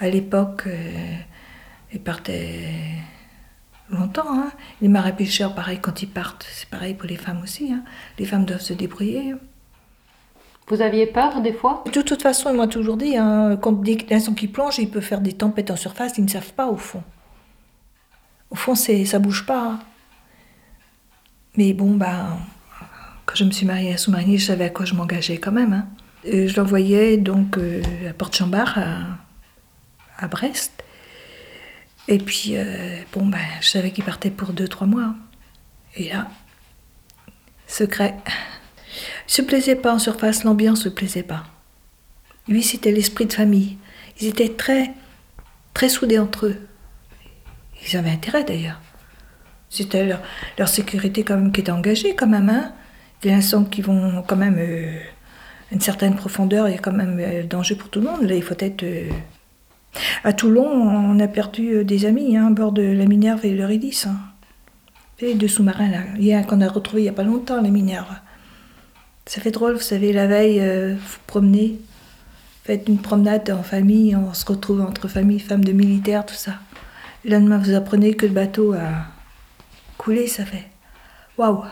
À l'époque, euh, il partait longtemps. Hein. Les marins pêcheurs, pareil, quand ils partent, c'est pareil pour les femmes aussi. hein. Les femmes doivent se débrouiller. Vous aviez peur des fois? De toute façon, ils m'ont toujours dit, hein, quand dès l'instant qu'ils plongent, il peut faire des tempêtes en surface, ils ne savent pas au fond. Au fond, c'est, ça bouge pas. hein. Mais bon, bah, quand je me suis mariée à sous-marinier, je savais à quoi je m'engageais quand même. hein. Je l'envoyais donc euh, à Porte-Chambard, à, à Brest. Et puis, euh, bon, ben, je savais qu'il partait pour deux, trois mois. Et là, secret. Il se plaisait pas en surface, l'ambiance ne plaisait pas. Lui, c'était l'esprit de famille. Ils étaient très, très soudés entre eux. Ils avaient intérêt d'ailleurs. C'était leur, sécurité quand même qui était engagée quand même. Hein. Dès l'instant qu'ils vont quand même euh, une certaine profondeur, a quand même euh, danger pour tout le monde. Là, il faut être... euh, À Toulon, on a perdu euh, des amis hein, à bord de la Minerve et l'Eurydice. Hein. Les deux sous-marins là. Il y a un qu'on a retrouvé il n'y a pas longtemps, la Minerve. Ça fait drôle, vous savez, la veille, vous promenez, faites une promenade en famille, on se retrouve entre familles, femmes de militaires, tout ça. Le lendemain, vous apprenez que le bateau a coulé, ça fait waouh,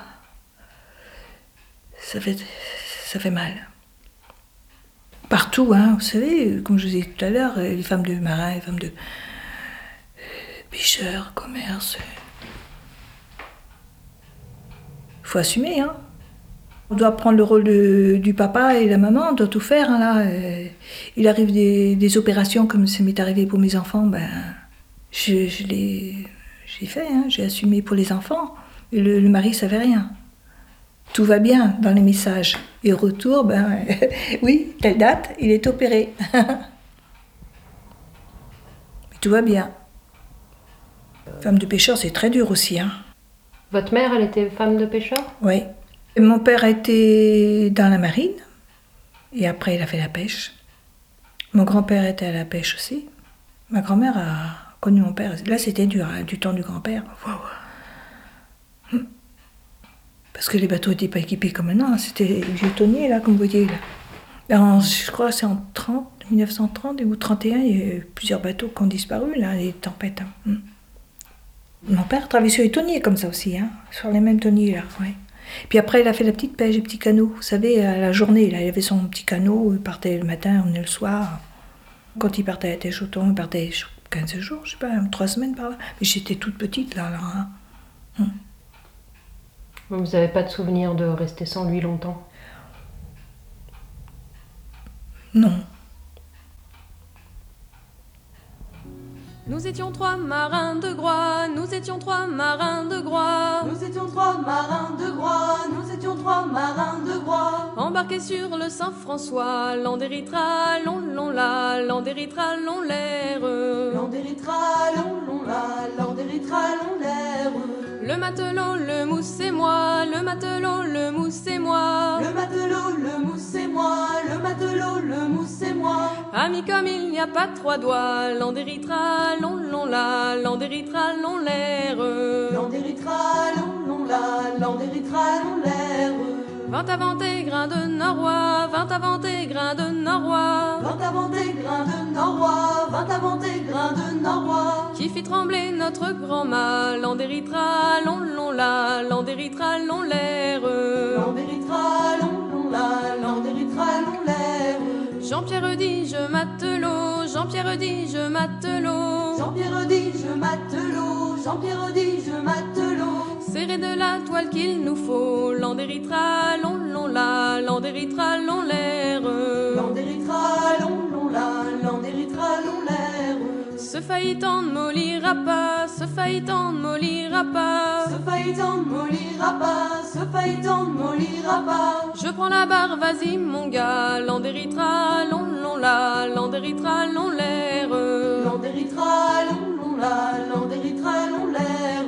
ça fait, ça fait mal. Partout, hein, vous savez, comme je vous ai dit tout à l'heure, euh, les femmes de marins, les femmes de euh, pêcheurs, commerce. Il faut assumer, hein. On doit prendre le rôle de- du papa et la maman, on doit tout faire. hein, là. Euh, il arrive des, opérations comme ça m'est arrivé pour mes enfants, ben, je, je l'ai fait, hein, j'ai assumé pour les enfants. Le, le mari savait rien. Tout va bien dans les messages. Et au retour, ben, oui, telle date, il est opéré. Mais tout va bien. Femme de pêcheur, c'est très dur aussi. Hein. Votre mère, elle était femme de pêcheur? Oui. Et Mon père était dans la marine et après il a fait la pêche. Mon grand-père était à la pêche aussi. Ma grand-mère a connu mon père. Là c'était dur, hein, du temps du grand-père. Waouh. Parce que les bateaux n'étaient pas équipés comme maintenant. hein. C'était vieux tonniers là, comme vous voyez là. En- je crois que c'est en 30, 1930 ou 31, il y a eu plusieurs bateaux qui ont disparu là, les tempêtes. hein. Hum. Mon père travaillait sur les tonniers comme ça aussi, hein, sur les mêmes tonniers là. Puis après, il a fait la petite pêche, les petits canots. Vous savez, à la journée, il avait son petit canot, il partait le matin, il revenait le soir. Quand il partait à Téchoton, il partait 15 jours, je sais pas, 3 semaines par là. Mais j'étais toute petite là, hein. Vous n'avez pas de souvenir de rester sans lui longtemps Non. Nous étions trois marins de Groix, nous étions trois marins de Groix. Nous étions trois marins de Groix, nous étions trois marins de Groix. Embarqués sur le Saint-François, l'Andéritra, long, long, la, l'Andéritra, long, l'air. L'Andéritra, long, long, la, l'air. Le matelot, le mousse et moi, le matelot, le mousse et moi. Le matelot, le mousse et moi, le matelot, le mousse et moi. Amis comme il n'y a pas trois doigts, l'Andéritra, long, long, la, l'Andéritra, long, l'air. L'Andéritra, long, long, la, l'Andéritra, long, l'air. Vingt avant tes grains de norois, vingt avant tes grains de norois. Vingt avant tes grains de norois, vingt avant tes grains de norois. Qui fit trembler notre grand mât, l'Andéritra, long, long, la, l'Andéritra, long, l'air. L'Andéritra, long, long, la, l'Andéritra, long, l'air. Jean-Pierre dit je matelot, Jean-Pierre dit je matelot. Jean-Pierre dit je matelot, Jean-Pierre dit je matelot. Serré de la toile qu'il nous faut, l'Andéritra, long, long, la, l'Andéritra, long, l'air. L'Andéritra, long, Ce faillitant ne mollira pas, ce faillitant ne mollira pas. Ce faillitant ne mollira pas, ce faillitant ne mollira pas. Je prends la barre, vas-y mon gars, l'Andéritra, long, long, la, l'Andéritra, long, l'air. L'Andéritra, long, long, la, l'Andéritra, long, l'air.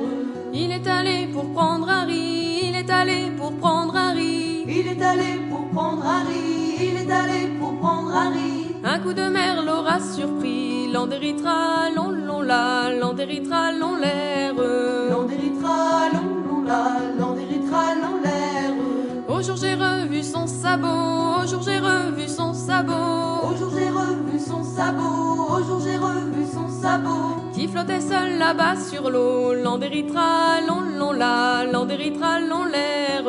Il est allé pour prendre un riz, il est allé pour prendre un riz. Il est allé pour prendre un riz, il est allé pour prendre un riz. Un coup de mer l'aura surpris, l'Andéritra, long, long, la, l'Andéritra, long, l'air. L'Andéritra, long, long, la, l'Andéritra, long, l'air. Au jour j'ai revu son sabot, au jour j'ai revu son sabot. Au jour j'ai revu son sabot, au jour j'ai revu son sabot. Qui flottait seul là-bas sur l'eau, l'Andéritra, long, long, la, l'Andéritra, long, l'air.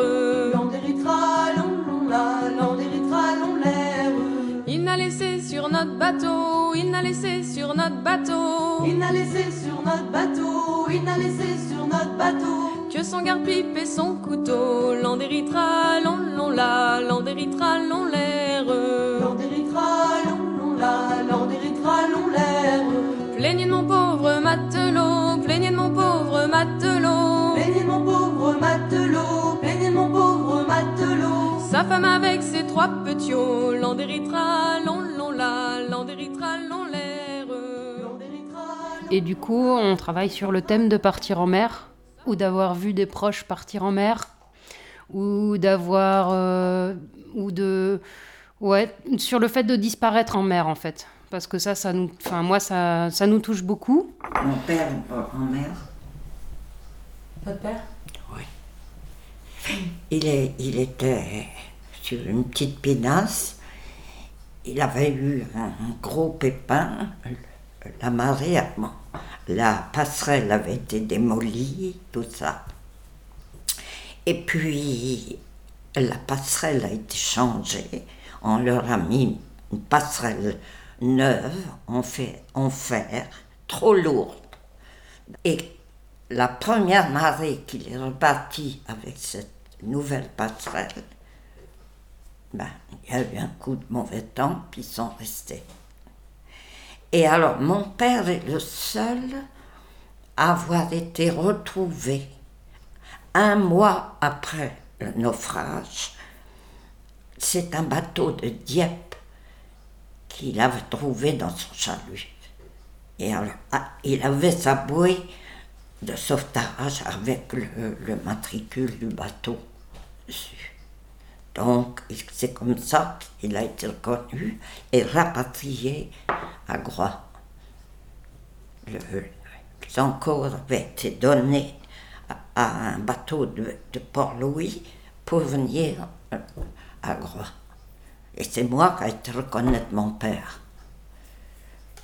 Notre bateau, il n'a laissé sur notre bateau. Il n'a laissé sur notre bateau, il n'a laissé sur notre bateau. Que son garde-pipe et son couteau, l'Andéritra, long, long, la, l'Andéritra, long, l'air. L'Andéritra, long, long, la, l'Andéritra, long, l'air. Plaignez de mon pauvre matelot, plaignez de mon pauvre matelot. Plaignez de mon pauvre matelot, plaignez de mon pauvre matelot. Sa femme avec ses trois petiots, l'Andéritra, long, long, la, l'Andéritra, long, l'air. Et du coup, on travaille sur le thème de partir en mer, ou d'avoir vu des proches partir en mer, ou d'avoir. euh, ou de. Ouais, sur le fait de disparaître en mer, en fait. Parce que ça, ça nous. Enfin, moi, ça, ça nous touche beaucoup. Mon père est mort en mer. Votre père? Oui. Il, est, il était sur une petite pinasse. Il avait eu un, gros pépin. La marée, la passerelle avait été démolie, tout ça. Et puis, la passerelle a été changée. On leur a mis une passerelle neuve en, en fer, trop lourde. Et la première marée qu'il est reparti avec cette nouvelle passerelle, ben, il y a eu un coup de mauvais temps, puis ils sont restés. Et alors, mon père est le seul à avoir été retrouvé un mois après le naufrage. C'est un bateau de Dieppe qu'il avait trouvé dans son chalut. Et alors, ah, il avait sa bouée de sauvetage avec le, le matricule du bateau dessus. Donc, c'est comme ça qu'il a été reconnu et rapatrié à Groix. Le, les encours avaient été donnés à, un bateau de, Port-Louis pour venir euh, à Groix. Et c'est moi qui ai été reconnaître mon père.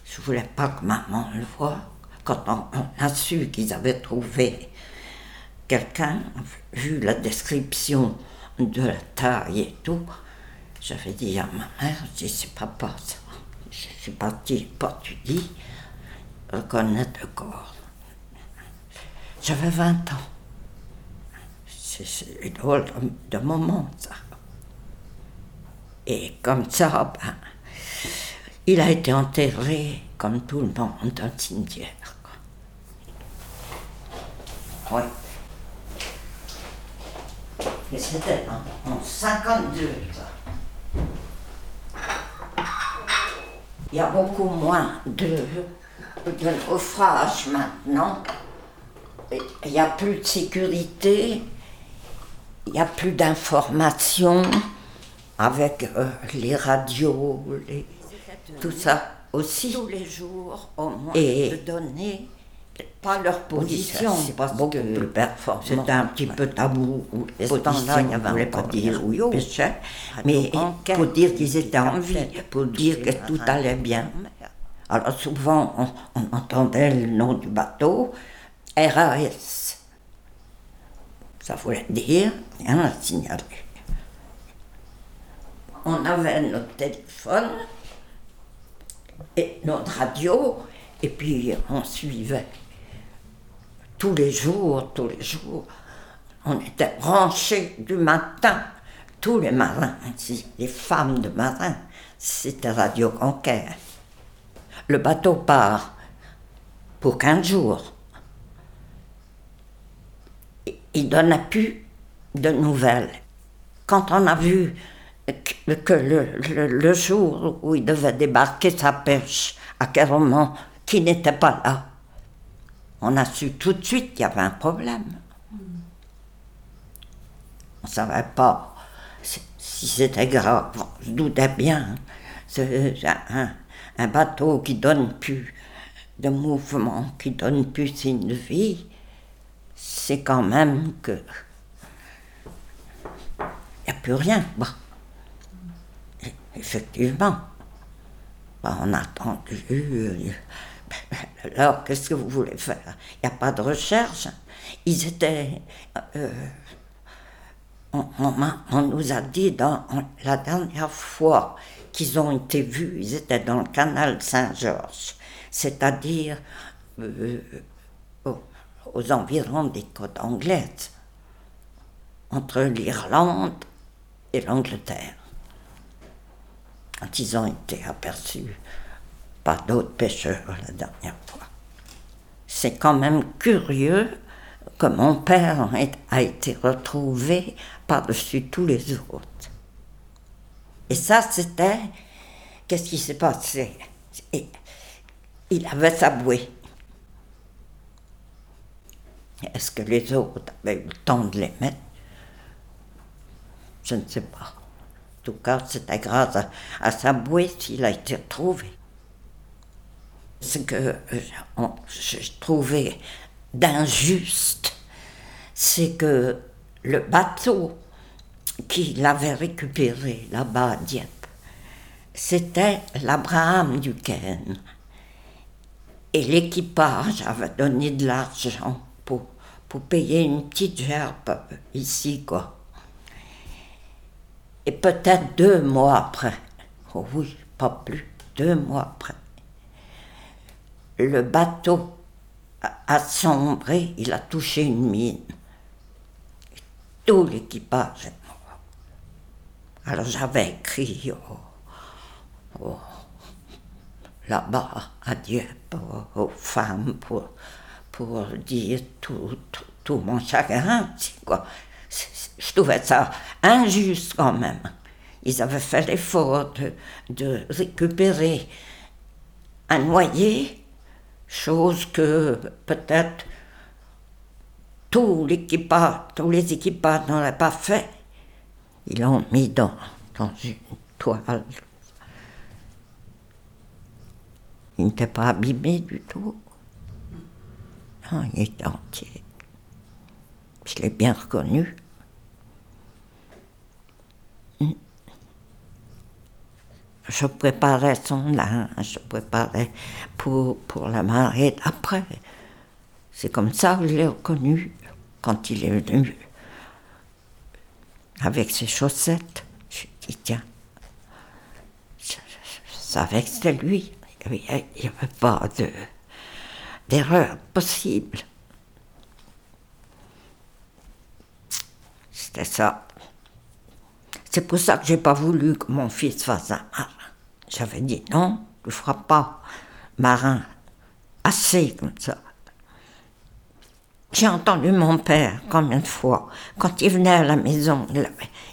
Je voulais pas que maman le voie. Quand on, on a su qu'ils avaient trouvé quelqu'un, vu la description de la taille et tout, j'avais dit à ma mère, je c'est pas pas ça. Je suis partie pas tu dis, reconnaître le corps. J'avais 20 ans. C'est- drôle de, moment, ça. Et comme ça, ben, il a été enterré comme tout le monde, un cimetière. quoi. Ouais. Et c'était en, en 52, ça. Il y a beaucoup moins de, de naufrages maintenant. Il n'y a plus de sécurité, il n'y a plus d'informations avec euh, les radios, les- tout ça aussi. Tous les jours, au moins, et de donner pas leur position, c'est parce beaucoup que plus performant. c'était un petit peu tabou. Ce temps-là, il y avait voulait pas dire oui, péchait, Radio mais pour dire qu'ils étaient en vie, pour dire que tout allait bien. Alors souvent, on, on entendait le nom du bateau, RAS. Ça voulait dire rien à signaler. On avait notre téléphone et notre radio, et puis on suivait tous les jours, tous les jours. On était branchés du matin, tous les marins, les femmes de marins, c'était Radio Conquête. Le bateau part pour 15 jours. Il- donnait plus de nouvelles. Quand on a vu que, le, jour où il devait débarquer sa pêche à Caroman, qui n'était pas là, on a su tout de suite qu'il y avait un problème. On ne savait pas si- c'était grave. On se doutait bien. C'est un, bateau qui donne plus de mouvement, qui donne plus signe de vie, c'est quand même que il n'y a plus rien. Bon. Effectivement. On a attendu. Alors, qu'est-ce que vous voulez faire? Il n'y a pas de recherche? Ils étaient. euh, on, nous a dit la dernière fois qu'ils ont été vus, ils étaient dans le canal Saint-Georges, c'est-à-dire euh, aux, aux environs des côtes anglaises, entre l'Irlande et l'Angleterre. Quand ils ont été aperçus par d'autres pêcheurs la dernière fois. C'est quand même curieux que mon père a été retrouvé par-dessus tous les autres. Et ça, c'était. Qu'est-ce qui s'est passé? Et Il avait sa bouée. Est-ce que les autres avaient eu le temps de les mettre Je ne sais pas. En tout cas, c'était grâce à, sa bouée s'il a été retrouvé. Ce que euh, j'ai trouvé d'injuste, c'est que le bateau qui l'avait récupéré là-bas à Dieppe, c'était l'Abraham du. Et l'équipage avait donné de l'argent pour, pour payer une petite gerbe ici, quoi. Et peut-être deux mois après, oh oui, pas plus, deux mois après, le bateau a, sombré, il a touché une mine. Tout l'équipage est mort. Alors j'avais écrit au- au- là-bas Dieppe aux, femmes pour, pour dire tout, tout, mon chagrin. Quoi. Je trouvais ça injuste quand même. Ils avaient fait l'effort de, de récupérer un noyer, chose que peut-être tout l'équipage, tous les équipages n'auraient pas fait. Ils l'ont mis dans, une toile. Il n'était pas abîmé du tout. Il était entier. Je l'ai bien reconnu. Je préparais son linge, je préparais pour, pour la marée d'après. C'est comme ça que je l'ai reconnu quand il est venu avec ses chaussettes. Je dis, tiens, je, je- je savais que c'était lui. Il n'y avait, pas de, d'erreur possible. C'était ça. C'est pour ça que j'ai pas voulu que mon fils fasse un marin. J'avais dit non, tu ne feras pas. marin, assez comme ça. J'ai entendu mon père combien de fois, quand il venait à la maison,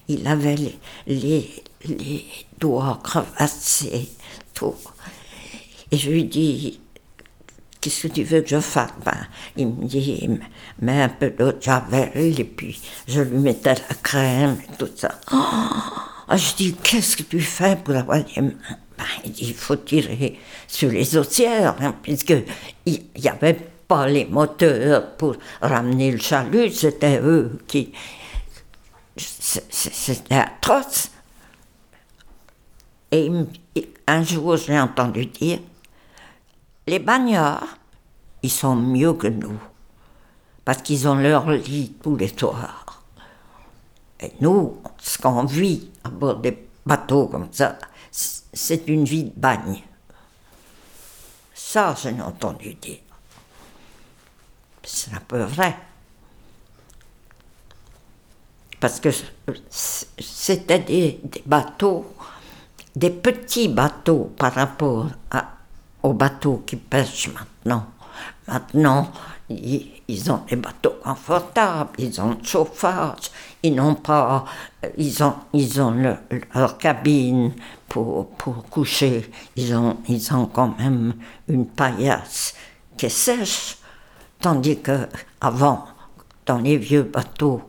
il avait, les doigts crevassés, tout. Et je lui dis, qu'est-ce que tu veux que je fasse? Ben, Il me dit, mets un peu d'eau de javel, et puis je lui mettais la crème et tout ça. Oh, je dis, qu'est-ce que tu fais pour avoir des mains? Ben, Il dit, il faut tirer sur les haussières, hein, puisque il n'y avait pas les moteurs pour ramener le chalut, c'était eux qui... C'était atroce. Et un jour, j'ai entendu dire, les bagnards, ils sont mieux que nous, parce qu'ils ont leur lit tous les soirs. Et nous, ce qu'on vit à bord des bateaux comme ça, c'est une vie de bagne. Ça, j'ai entendu dire. C'est un peu vrai. Parce que c'était des, bateaux, des petits bateaux par rapport à, aux bateaux qui pêchent maintenant. Maintenant, ils, ont des bateaux confortables, ils ont le chauffage, ils n'ont pas, ils ont, ils ont le, leur cabine pour, pour coucher, ils ont, ils ont quand même une paillasse qui est sèche. Tandis que avant, dans les vieux bateaux,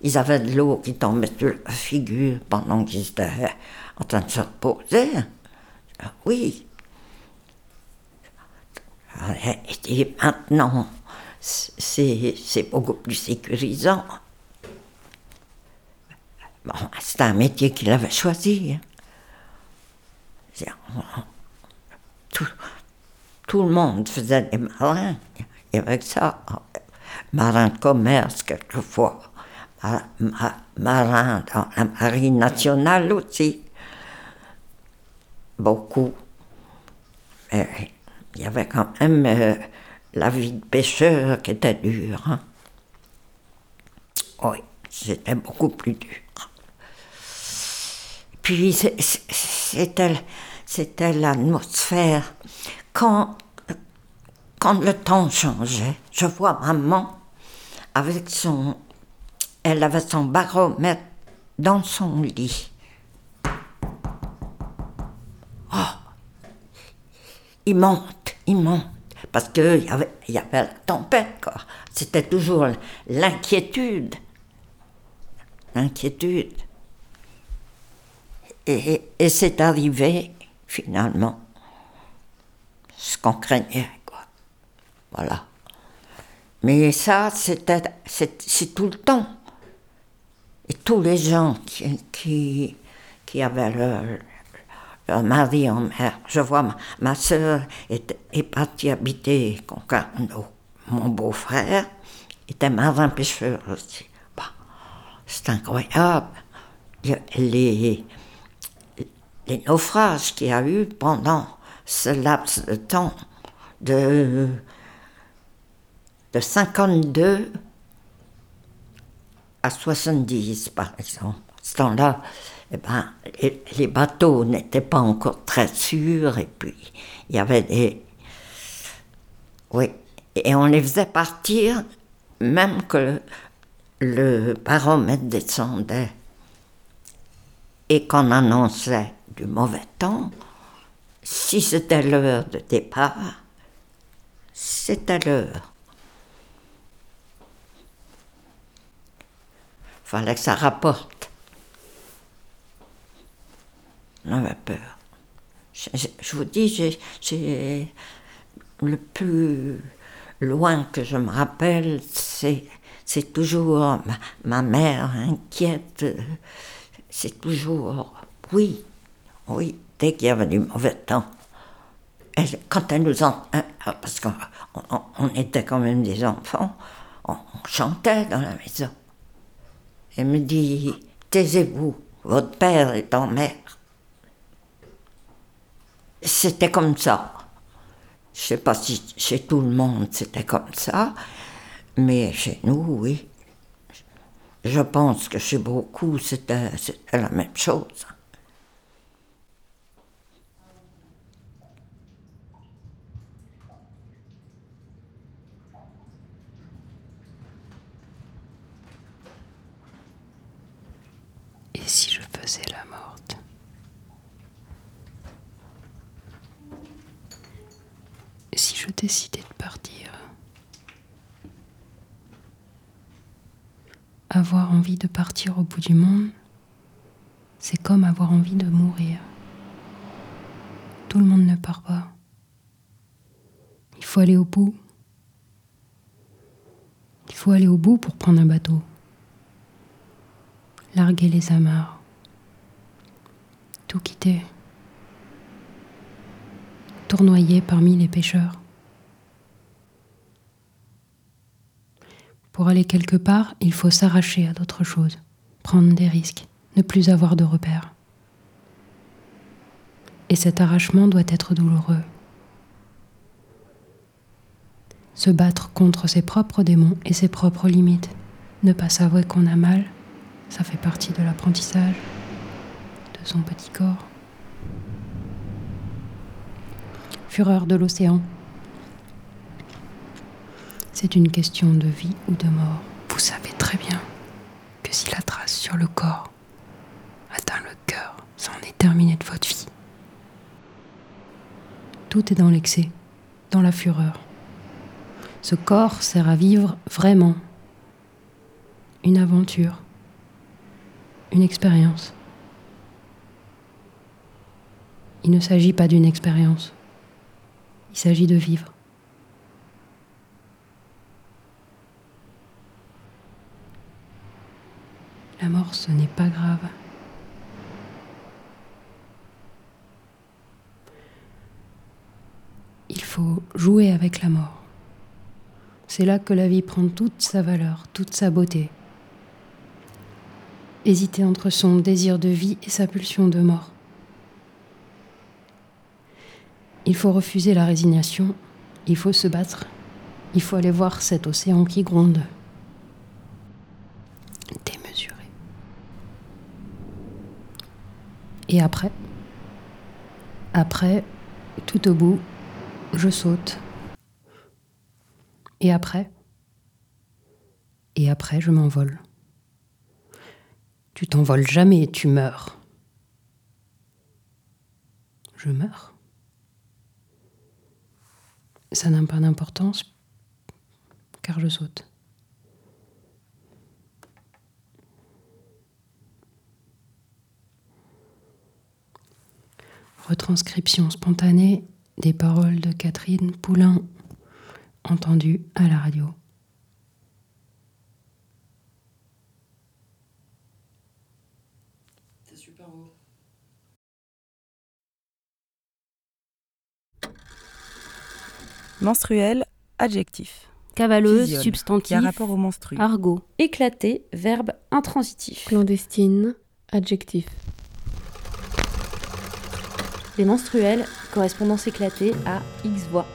ils avaient de l'eau qui tombait sur la figure pendant qu'ils étaient en train de se reposer. Oui. Et maintenant, c'est beaucoup plus sécurisant. Bon, c'est un métier qu'il avait choisi. Tout, tout le monde faisait des marins. Et avec ça, marin de commerce quelquefois, marin dans la marine nationale aussi, beaucoup. Il y avait quand même euh, la vie de pêcheur qui était dure. Hein. Oui, c'était beaucoup plus dur. Puis c'était, l'atmosphère. Quand quand le temps changeait, je vois maman avec son. Elle avait son baromètre dans son lit. Oh Il monte, il monte. Parce qu'il y avait, y avait la tempête, quoi. C'était toujours l'inquiétude. L'inquiétude. Et, et c'est arrivé, finalement, ce qu'on craignait. Voilà. Mais ça, c'était, c'est, tout le temps. Et tous les gens qui, qui, qui avaient leur, leur, mari en mer. Je vois, ma, soeur est, partie habiter Concarneau. Mon beau-frère était marin pêcheur aussi. Bah, c'est incroyable. Les, les naufrages qu'il y a eu pendant ce laps de temps de de 52 à 70, par exemple. ce temps-là, eh ben, les, bateaux n'étaient pas encore très sûrs, et puis il y avait des. Oui, et on les faisait partir même que le baromètre descendait et qu'on annonçait du mauvais temps. Si c'était l'heure de départ, c'était l'heure. fallait que ça rapporte. On avait peur. Je, vous dis, j'ai le plus loin que je me rappelle, c'est toujours ma, mère inquiète. C'est toujours oui, oui, dès qu'il y avait du mauvais temps. Quand elle nous en... Hein, parce qu'on on, était quand même des enfants, on chantait dans la maison. Elle me dit Taisez-vous, votre père est en mer. C'était comme ça. Je sais pas si chez tout le monde c'était comme ça, mais chez nous, oui. Je pense que chez beaucoup, c'était la même chose. c'est la morte. Si je décidais de partir, avoir envie de partir au bout du monde, c'est comme avoir envie de mourir. Tout le monde ne part pas. Il faut aller au bout. Il faut aller au bout pour un bateau. Larguer les amarres. Tout quitter. Tournoyer parmi les pêcheurs. Pour aller quelque part, il faut s'arracher à d'autres choses, prendre des risques, ne plus avoir de repères. Et cet arrachement doit être douloureux. Se battre contre ses propres démons et ses propres limites. Ne pas s'avouer qu'on a mal, ça fait partie de l'apprentissage de son petit corps. Fureur de l'océan. C'est une question de vie ou de mort. Vous savez très bien que si la trace sur le corps atteint le cœur, ça en est terminé de votre vie. Tout est dans l'excès, dans la fureur. Ce corps sert à vivre vraiment une aventure, une expérience. Il ne s'agit pas d'une expérience, il s'agit de vivre. La mort, ce n'est pas grave. Il faut jouer avec la mort. C'est là que la vie prend toute sa valeur, toute sa beauté. Hésiter entre son désir de vie et sa pulsion de mort. Il faut refuser la résignation, il faut se battre, il faut aller voir cet océan qui gronde. Démesuré. Et après? Après, tout au bout, je saute. Et après? Et après, je m'envole. Tu t'envoles jamais, tu meurs. Je meurs. Ça n'a pas d'importance car je saute. Retranscription spontanée des paroles de Catherine Poulain, entendues à la radio. C'est super beau. Menstruel, adjectif. Cavaleuse, substantif. qui a rapport au menstru. Argot. Éclaté, verbe intransitif. Clandestine, adjectif. Les menstruels, correspondance éclatée à X voix.